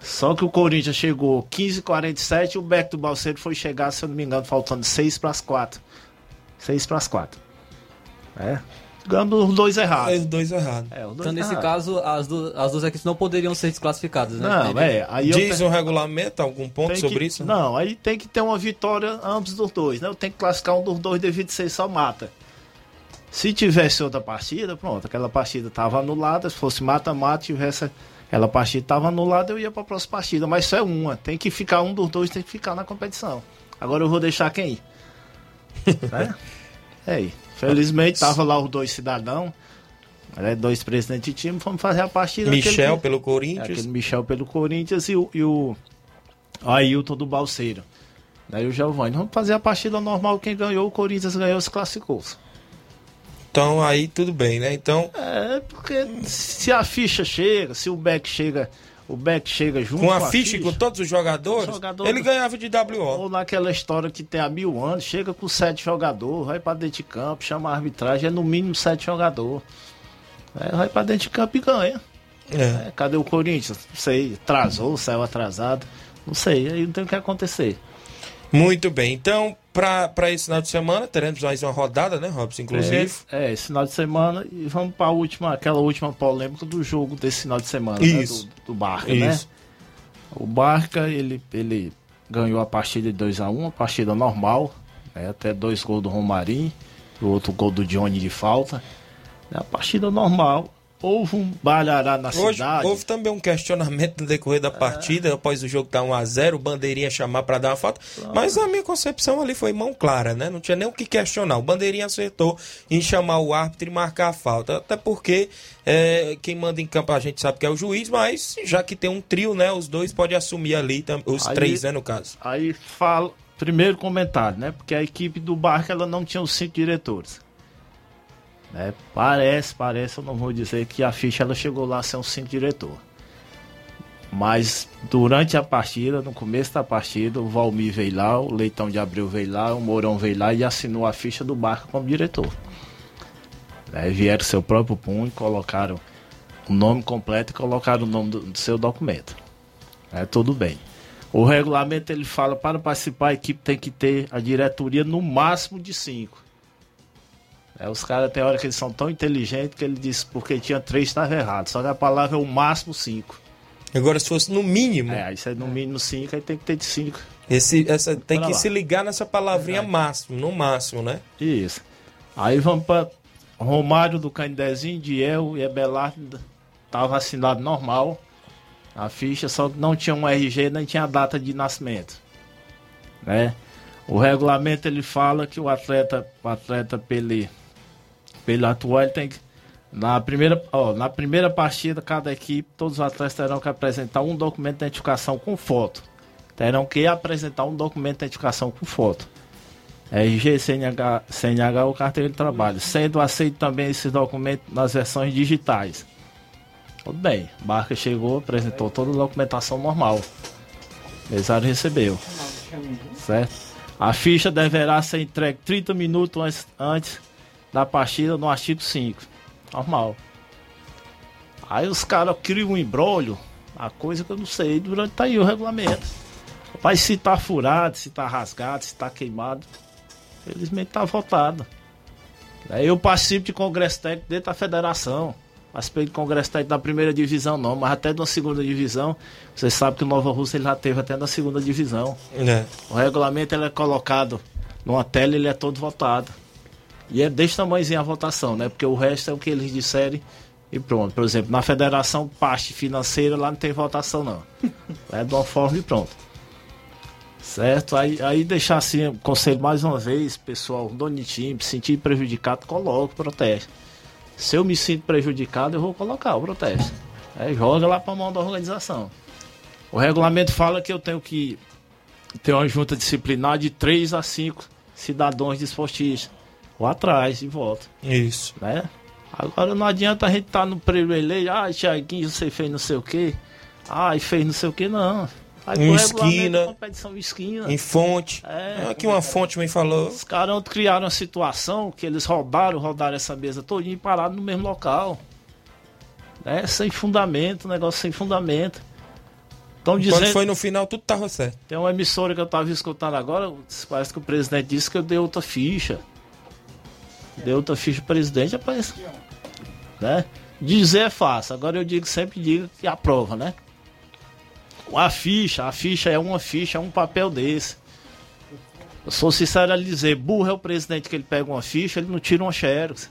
Speaker 12: Só que o Corinthians chegou 15h47 e o Beck do Balseiro foi chegar, se eu não me engano, faltando 6 para as 4. 6 para as 4. É. Ganhamos os dois errados.
Speaker 1: Os dois errados.
Speaker 12: É, dois
Speaker 3: Então, nesse caso, as, du as duas equipes não poderiam ser desclassificadas, né?
Speaker 12: Não, é. Aí
Speaker 1: Diz o regulamento algum ponto sobre
Speaker 12: que-
Speaker 1: isso?
Speaker 12: Não, aí tem que ter uma vitória ambos dos dois, né? Eu tenho que classificar um dos dois devido ser só mata. Se tivesse outra partida, pronto, aquela partida estava anulada, se fosse mata-mata, tivesse aquela partida estava anulada, eu ia para a próxima partida, mas só é uma, tem que ficar um dos dois, tem que ficar na competição. Agora eu vou deixar quem ir? É aí. Felizmente tava lá os dois cidadãos, né, dois presidentes de time, fomos fazer a partida.
Speaker 1: Michel
Speaker 12: que-
Speaker 1: pelo Corinthians.
Speaker 12: é, aquele Michel pelo Corinthians e o, e o Ailton do Balseiro. Daí o Giovanni, vamos fazer a partida normal, quem ganhou, o Corinthians ganhou, se classificou.
Speaker 1: Então aí tudo bem, né? Então.
Speaker 12: É, porque se a ficha chega, se o back chega, o back chega junto
Speaker 1: com a,
Speaker 12: com a
Speaker 1: ficha e com todos os jogadores,
Speaker 12: Jogadores-
Speaker 1: ele ganhava de WO.
Speaker 12: Ou naquela história que tem há mil anos, chega com sete jogadores, vai pra dentro de campo, chama a arbitragem, é no mínimo sete jogadores. É, vai pra dentro de campo e ganha.
Speaker 1: É.
Speaker 12: É, cadê o Corinthians? Não sei, atrasou, saiu atrasado. Não sei, aí não tem o que acontecer.
Speaker 1: Muito bem. Então, para esse final de semana, teremos mais uma rodada, né, Robson? Inclusive.
Speaker 12: É, é, esse final de semana e vamos para última, aquela última polêmica do jogo desse final de semana,
Speaker 1: Isso.
Speaker 12: né? Do, do Barca,
Speaker 1: Isso.
Speaker 12: né? O Barca, ele, ele ganhou a partida de 2 a 1 uma partida normal, né? até dois gols do Romarinho, o outro gol do Johnny de falta. É a partida normal. Houve um balhará na
Speaker 1: Hoje,
Speaker 12: cidade.
Speaker 1: houve também um questionamento no decorrer da partida, após o jogo estar 1x0, o Bandeirinha chamar para dar uma falta. Mas a minha concepção ali foi mão clara, né? Não tinha nem o que questionar. O Bandeirinha acertou em chamar o árbitro e marcar a falta. Até porque é, quem manda em campo a gente sabe que é o juiz, mas já que tem um trio, né? Os dois podem assumir ali, os
Speaker 12: Aí-
Speaker 1: três, né, no caso.
Speaker 12: Aí fala, primeiro comentário, né? Porque a equipe do Barca ela não tinha os cinco diretores. Né? Parece, parece, eu não vou dizer que a ficha ela chegou lá a ser um cinco diretor. Mas durante a partida, no começo da partida, o Valmir veio lá, o Leitão de Abreu veio lá, o Mourão veio lá e assinou a ficha do Barca como diretor. Né? Vieram seu próprio punho, colocaram o nome completo e colocaram o nome do, do seu documento. É tudo bem. O regulamento ele fala para participar a equipe tem que ter a diretoria no máximo de cinco. É, os caras tem hora que eles são tão inteligentes que ele disse porque tinha três estava errado. Só que a palavra é o máximo cinco.
Speaker 1: Agora, se fosse no mínimo.
Speaker 12: É, se é no mínimo cinco, aí tem que ter de cinco.
Speaker 1: Esse, essa, tem que
Speaker 12: lá.
Speaker 1: se ligar nessa palavrinha máximo, no máximo, né?
Speaker 12: Isso. Aí vamos para Romário do Candezinho, Diel e Ebelardo. Tava assinado normal. A ficha, só que não tinha um RG, nem tinha a data de nascimento. Né? O regulamento ele fala que o atleta, o atleta pelo, pelo atual, ele tem que. Na primeira, ó, na primeira partida, cada equipe, todos os atletas terão que apresentar um documento de identificação com foto. Terão que apresentar um documento de identificação com foto. RG, CNH, CNH ou carteira de trabalho. Sendo aceito também esses documentos nas versões digitais. Tudo bem. Barca chegou, apresentou toda a documentação normal. Mesário recebeu. Certo? A ficha deverá ser entregue 30 minutos antes, antes da partida no artigo 5. Normal. Aí os caras criam um embrólio, a coisa que eu não sei, durante tá aí o regulamento. Mas se tá furado, se tá rasgado, se tá queimado, felizmente tá votado. Aí eu participo de congresso técnico dentro da federação. Participei de congresso técnico da primeira divisão não, mas até da segunda divisão. Vocês sabem que o Nova Rússia ele já teve até na segunda divisão.
Speaker 1: É.
Speaker 12: O regulamento ele é colocado numa tela ele é todo votado. E é desse tamanhozinho a votação, né? Porque o resto é o que eles disserem e pronto. Por exemplo, na federação, parte financeira lá não tem votação não. É de uma forma e pronto. Certo? Aí, aí deixar assim, conselho mais uma vez, pessoal, dono de sentir prejudicado, coloque o protesto. Se eu me sinto prejudicado, eu vou colocar o protesto. Joga lá para mão da organização. O regulamento fala que eu tenho que ter uma junta disciplinar de 3 a 5 cidadãos desportistas. Vou atrás e volto.
Speaker 1: Isso.
Speaker 12: Né? Agora não adianta a gente estar tá no privilégio, ah, Thiaguinho, você fez não sei o quê. Ah, e fez não sei o quê, não. Aí,
Speaker 1: Em esquina.
Speaker 12: competição esquina.
Speaker 1: Em fonte.
Speaker 12: É.
Speaker 1: Aqui uma fonte me falou.
Speaker 12: Os caras criaram uma situação que eles roubaram, rodaram essa mesa todinha e pararam no mesmo local. Né? Sem fundamento, negócio sem fundamento. Estão dizendo.
Speaker 1: Quando foi no final, tudo tava certo.
Speaker 12: Tem uma emissora que eu tava escutando agora, parece que o presidente disse que eu dei outra ficha. Deu outra ficha presidente, rapaz. Né? Dizer é fácil, agora eu digo sempre digo que aprova, né? A ficha, a ficha é uma ficha, é um papel desse. Eu sou sincero a dizer, burro é o presidente que ele pega uma ficha, ele não tira uma xerox.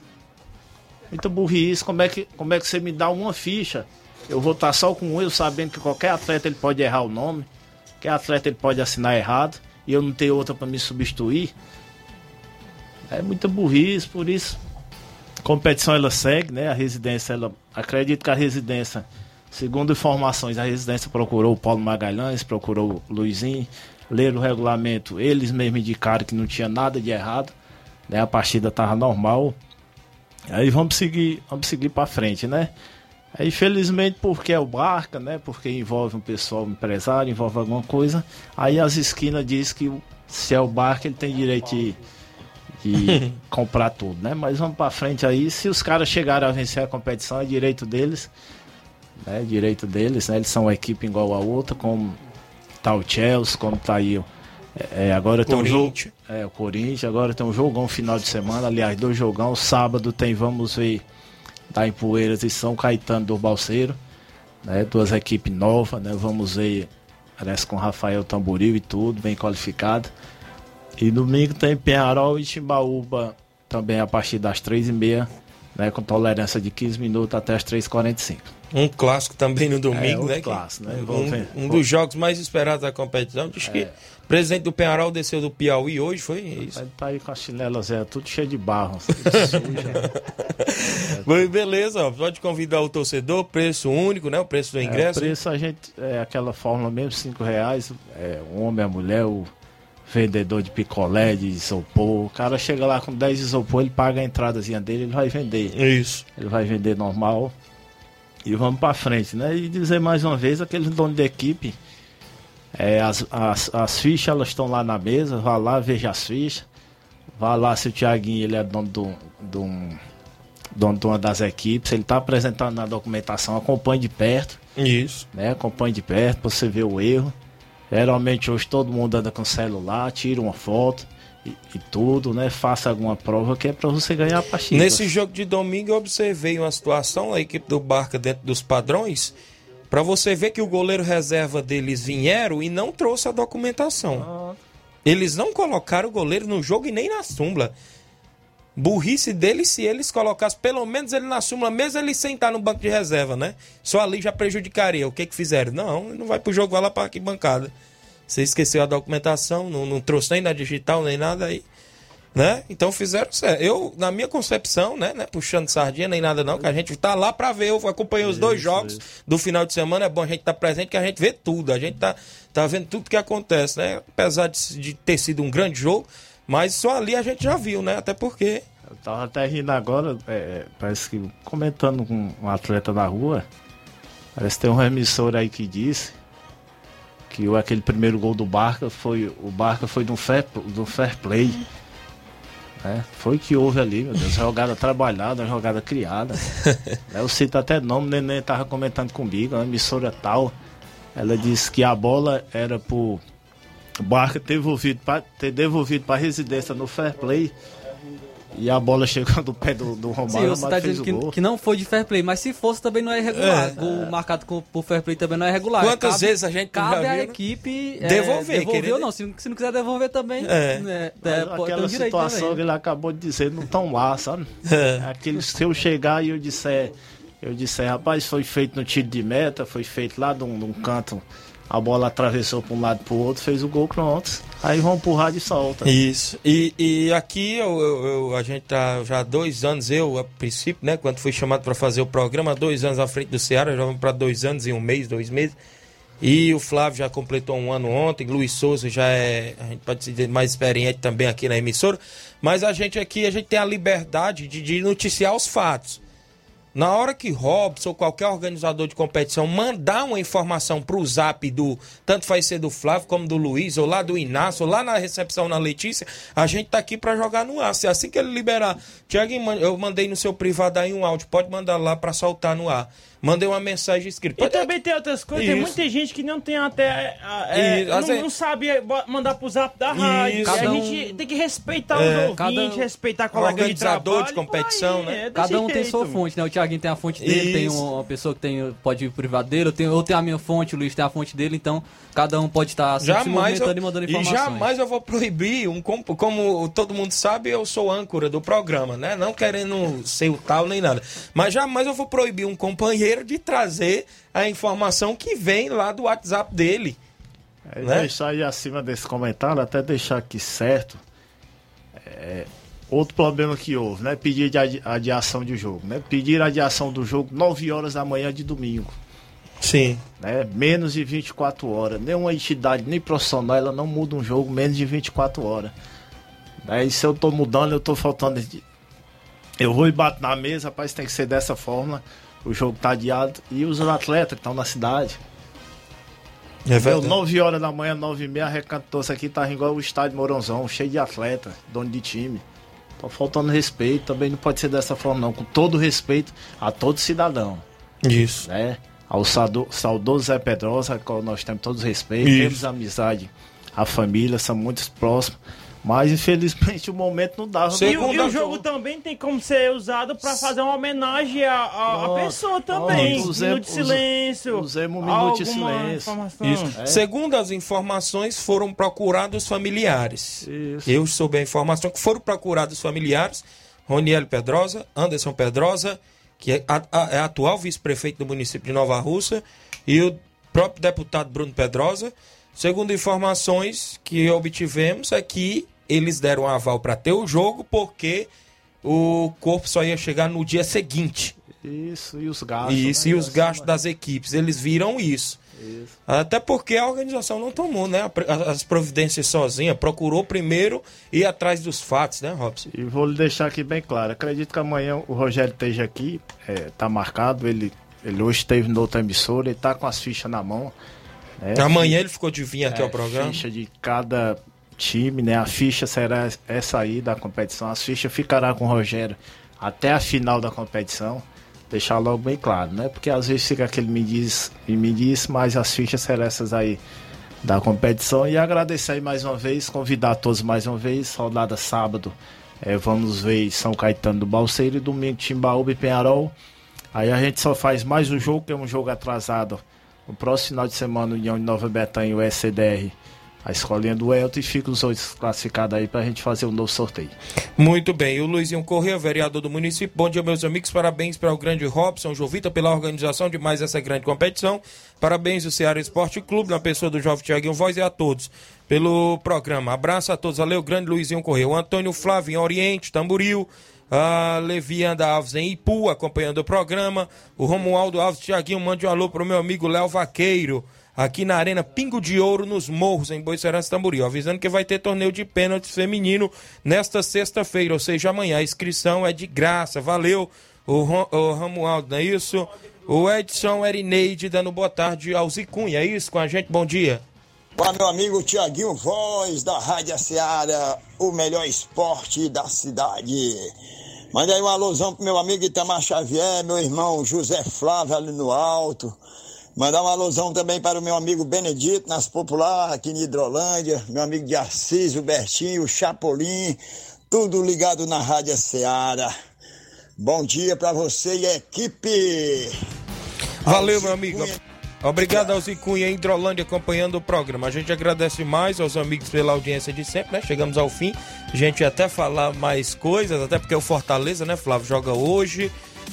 Speaker 12: Muita burrice, como é, que, como é que você me dá uma ficha? Eu vou estar só com um, eu sabendo que qualquer atleta ele pode errar o nome, qualquer atleta ele pode assinar errado, e eu não tenho outra para me substituir. É muita burrice, por isso. A competição ela segue, né? A residência, ela. Acredito que a residência, segundo informações, a residência procurou o Paulo Magalhães, procurou o Luizinho, leram o regulamento, eles mesmos indicaram que não tinha nada de errado, né? A partida estava normal. Aí vamos seguir, vamos seguir para frente, né? Aí, felizmente, porque é o Barca, né? Porque envolve um pessoal um empresário, envolve alguma coisa. Aí as esquinas diz que se é o Barca, ele tem direito de, comprar tudo, né? Mas vamos para frente aí. Se os caras chegarem a vencer a competição, é direito deles. Né? Direito deles, né? Eles são uma equipe igual a outra, como tá o Chelsea, como tá aí o é, agora tem um jogo. É, o Corinthians, agora tem um jogão final de semana, aliás, dois jogão. Sábado tem, vamos ver, tá em Poeiras e São Caetano do Balseiro. Né, duas equipes novas, né? Vamos ver, parece com Rafael Tamboril e tudo, bem qualificado. E domingo tem Penharol e Timbaúba também a partir das três e meia, né? Com tolerância de 15 minutos até as 3h45.
Speaker 1: Um clássico também no domingo,
Speaker 12: é,
Speaker 1: né?
Speaker 12: Clássico, né?
Speaker 1: Um, um, dos jogos mais esperados da competição. Diz é. que o presidente do Penharol desceu do Piauí hoje, foi isso?
Speaker 12: Ele tá aí com a chinela Zé, tudo cheio de barro.
Speaker 1: Bom, beleza, ó, pode convidar o torcedor, preço único, né? O preço do ingresso.
Speaker 12: É, o preço a gente, é aquela fórmula mesmo, cinco reais, é, o homem, a mulher, o vendedor de picolé, de isopor. O cara chega lá com 10 isopor, ele paga a entradazinha dele, ele vai vender.
Speaker 1: Isso.
Speaker 12: Ele vai vender normal. E vamos para frente, né? E dizer mais uma vez, aqueles donos de equipe, é, as, as, as fichas elas estão lá na mesa, vá lá, veja as fichas. Vá lá se o Thiaguinho ele é dono do, do, dono de uma das equipes, ele está apresentando na documentação, acompanhe de perto.
Speaker 1: Isso.
Speaker 12: Né? Acompanhe de perto para você ver o erro. Geralmente hoje todo mundo anda com celular, tira uma foto e, e tudo, né? Faça alguma prova que é para você ganhar a partida.
Speaker 1: Nesse jogo de domingo eu observei uma situação, a equipe do Barca dentro dos padrões, para você ver que o goleiro reserva deles vieram e não trouxe a documentação. Ah. Eles não colocaram o goleiro no jogo e nem na súmula. Burrice deles se eles colocassem pelo menos ele na súmula, mesmo ele sentar no banco de reserva, né? Só ali já prejudicaria. O que que fizeram? Não, não vai pro jogo, vai lá pra bancada. Você esqueceu a documentação, não, não trouxe nem na digital, nem nada aí. Né? Então fizeram certo. Eu, na minha concepção, né, né, puxando sardinha nem nada não, que a gente tá lá para ver, eu acompanhei os dois jogos isso. do final de semana, é bom a gente estar tá presente que a gente vê tudo, a gente tá, tá vendo tudo que acontece, né? Apesar de, de ter sido um grande jogo, mas só ali a gente já viu, né? Até porque
Speaker 12: eu tava até rindo agora, é, parece que comentando com um atleta na rua, parece que tem um emissor aí que disse que o, aquele primeiro gol do Barca foi. O Barca foi do fair, do fair play. É, foi que houve ali, meu Deus. Jogada trabalhada, jogada criada. é, eu cito até nome, o neném tava comentando comigo, uma emissora tal. Ela disse que a bola era pro Barca ter devolvido para ter devolvido para residência no fair play e a bola chegou do pé do, do Romário,
Speaker 3: Sim, você tá dizendo que, que, não foi de fair play, mas se fosse também não é irregular. É, gol é. marcado com, por fair play também não é regular.
Speaker 1: Quantas
Speaker 3: cabe,
Speaker 1: vezes a gente
Speaker 3: cabe a equipe
Speaker 1: é, devolver,
Speaker 3: devolver ou não. Se, se, não quiser devolver também,
Speaker 12: é. Né, é, aquela situação também. que ele acabou de dizer não estão lá, sabe? É. Aquele, se eu chegar e eu disser, eu disser, rapaz, foi feito no tiro de meta, foi feito lá de um, de um canto a bola atravessou para um lado para o outro, fez o gol, pronto. Aí vão empurrar de solta.
Speaker 1: Isso. E, e aqui eu, eu, eu, a gente tá já há dois anos, eu, a princípio, né, quando fui chamado para fazer o programa, dois anos à frente do Ceará, já vamos para dois anos e um mês, dois meses. E o Flávio já completou um ano ontem, Luiz Souza já é, a gente pode dizer, mais experiente também aqui na emissora. Mas a gente aqui, a gente tem a liberdade de, de noticiar os fatos. Na hora que Robson ou qualquer organizador de competição mandar uma informação para o zap do, tanto faz ser do Flávio como do Luiz, ou lá do Inácio, ou lá na recepção na Letícia, a gente tá aqui para jogar no ar. Se assim que ele liberar, Tiago, eu mandei no seu privado aí um áudio, pode mandar lá para soltar no ar mandei uma mensagem escrita.
Speaker 2: E também tem outras coisas, Isso. tem muita gente que não tem até. É, e, não, vezes... não, sabe mandar pro zap da rádio. Isso. A gente um... tem que respeitar é, os ouvintes, um... respeitar
Speaker 1: o organizador de, de competição, aí, né?
Speaker 3: É cada um jeito. tem sua fonte, né? O Thiaguinho tem a fonte dele, Isso. tem uma pessoa que tem, pode ir pro privado dele, eu tenho, eu tenho a minha fonte, o Luiz tem a fonte dele, então cada um pode estar
Speaker 1: se movimentando eu, e mandando informações. E jamais eu vou proibir, um, como, como todo mundo sabe, eu sou âncora do programa, né? Não querendo ser o tal nem nada. Mas jamais eu vou proibir um companheiro de trazer a informação que vem lá do WhatsApp dele.
Speaker 12: É, né? Deixar aí acima desse comentário, até deixar aqui certo. É, outro problema que houve, né? Pedir de adi adiação de jogo, né? Pedir adiação do jogo 9 horas da manhã de domingo.
Speaker 1: Sim.
Speaker 12: Né? Menos de 24 horas. Nenhuma entidade, nem profissional, ela não muda um jogo menos de 24 horas. Né? E se eu tô mudando, eu tô faltando Eu vou e bato na mesa, rapaz, tem que ser dessa forma. O jogo tá adiado. E os atletas que estão na cidade.
Speaker 1: É
Speaker 12: Deu
Speaker 1: verdade.
Speaker 12: 9 horas da manhã, 9 e meia, recantou-se aqui, tá igual o estádio Mourãozão, cheio de atleta, dono de time. Tá faltando respeito, também não pode ser dessa forma não, com todo respeito a todo cidadão.
Speaker 1: Isso.
Speaker 12: Né? Ao saudo- saudoso Zé Pedrosa, qual nós temos todos os respeitos,
Speaker 1: Isso.
Speaker 12: temos amizade, a família, são muito próximos. Mas infelizmente o momento não dava.
Speaker 2: E, o- e o jogo também tem como ser usado pra fazer uma homenagem à, pessoa também. Um
Speaker 12: Usemos-
Speaker 2: minuto de silêncio.
Speaker 12: usemos um minuto de silêncio.
Speaker 1: Isso.
Speaker 12: É.
Speaker 1: Segundo as informações, foram procurados familiares. Eu soube a informação que foram procurados familiares. Roniel Pedrosa, Anderson Pedrosa, que é, a- a- é atual vice-prefeito do município de Nova Russa, e o próprio deputado Bruno Pedrosa. Segundo informações que obtivemos, é que eles deram aval para ter o jogo porque o corpo só ia chegar no dia seguinte.
Speaker 12: Isso, e os gastos.
Speaker 1: Isso,
Speaker 12: né?
Speaker 1: e os gastos das equipes. Eles viram isso.
Speaker 12: Isso.
Speaker 1: Até porque a organização não tomou né, as providências sozinha, procurou primeiro ir atrás dos fatos, né, Robson?
Speaker 12: E vou lhe deixar aqui bem claro. Acredito que amanhã o Rogério esteja aqui, é, tá marcado. Ele, ele hoje esteve na outra emissora, ele tá com as fichas na mão. né?
Speaker 1: Amanhã ele ficou de vir aqui
Speaker 12: É,
Speaker 1: ao programa.
Speaker 12: Ficha de cada time, né? A ficha será essa aí da competição. As fichas ficará com o Rogério até a final da competição. Deixar logo bem claro, né? Porque às vezes fica aquele me diz e me diz, mas as fichas serão essas aí da competição. E agradecer aí mais uma vez, convidar todos mais uma vez. Rodada sábado, eh, vamos ver São Caetano do Balseiro e domingo Timbaúba e Penharol. Aí a gente só faz mais um jogo, que é um jogo atrasado. No próximo final de semana, União de Nova Betânia e o SCDR, a escolinha do Elton, e fica os outros classificados aí pra gente fazer um novo sorteio.
Speaker 1: Muito bem, o Luizinho Corrêa, vereador do município. Bom dia, meus amigos. Parabéns para o grande Robson Jovita pela organização de mais essa grande competição. Parabéns ao Ceará Esporte Clube, na pessoa do jovem Tiaguinho Voz e a todos pelo programa. Abraço a todos. Valeu, grande Luizinho Corrêa. O Antônio Flávio em Oriente, Tamboril. A Levianda Alves em Ipu, acompanhando o programa. O Romualdo Alves Tiaguinho, mande um alô pro meu amigo Léo Vaqueiro aqui na Arena Pingo de Ouro, nos Morros, em Boicerança Tamboril. Avisando que vai ter torneio de pênaltis feminino nesta sexta-feira, ou seja, amanhã. A inscrição é de graça. Valeu, o, o Romualdo, não é isso? O Edson Erineide dando boa tarde ao Zicunha, é isso? Com a gente, bom dia.
Speaker 13: Para meu amigo Tiaguinho Voz, da Rádio Seara, o melhor esporte da cidade. Manda aí um alusão pro meu amigo Itamar Xavier, meu irmão José Flávio ali no alto. Mandar uma alusão também para o meu amigo Benedito, nas Popular, aqui em Hidrolândia, meu amigo de Assis, o Bertinho, o Chapolin, tudo ligado na Rádio Seara. Bom dia para você e equipe!
Speaker 1: Valeu, meu amigo. Obrigado ao Zicunha em Hidrolândia acompanhando o programa. A gente agradece mais aos amigos pela audiência de sempre, né? Chegamos ao fim. A gente até falar mais coisas, até porque o Fortaleza, né, Flávio, joga hoje.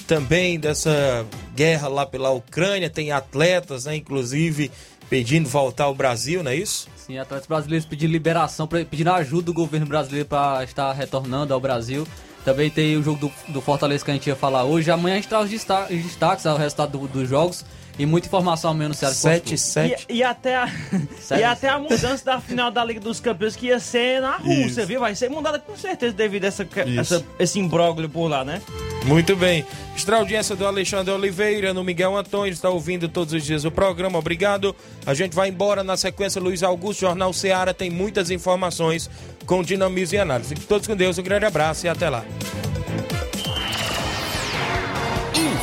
Speaker 1: Também dessa guerra lá pela Ucrânia, tem atletas, né, inclusive, pedindo voltar ao Brasil, não é isso?
Speaker 3: Sim, atletas brasileiros pedindo liberação, pedindo ajuda do governo brasileiro para estar retornando ao Brasil. Também tem o jogo do, do Fortaleza que a gente ia falar hoje. Amanhã a gente traz os desta- os destaques, resultado do- dos jogos e muita informação ao menos no Ceará Esporte Clube.
Speaker 2: E, e até a, e até a mudança da final da Liga dos Campeões que ia ser na Rússia,
Speaker 1: Isso.
Speaker 2: viu? Vai ser mudada com certeza devido a essa, essa, esse imbróglio por lá, né?
Speaker 1: Muito bem. Extra audiência do Alexandre Oliveira, no Miguel Antônio, está ouvindo todos os dias o programa. Obrigado. A gente vai embora na sequência. Luiz Augusto, Jornal Seara, tem muitas informações com dinamismo e análise. Todos com Deus, um grande abraço e até lá.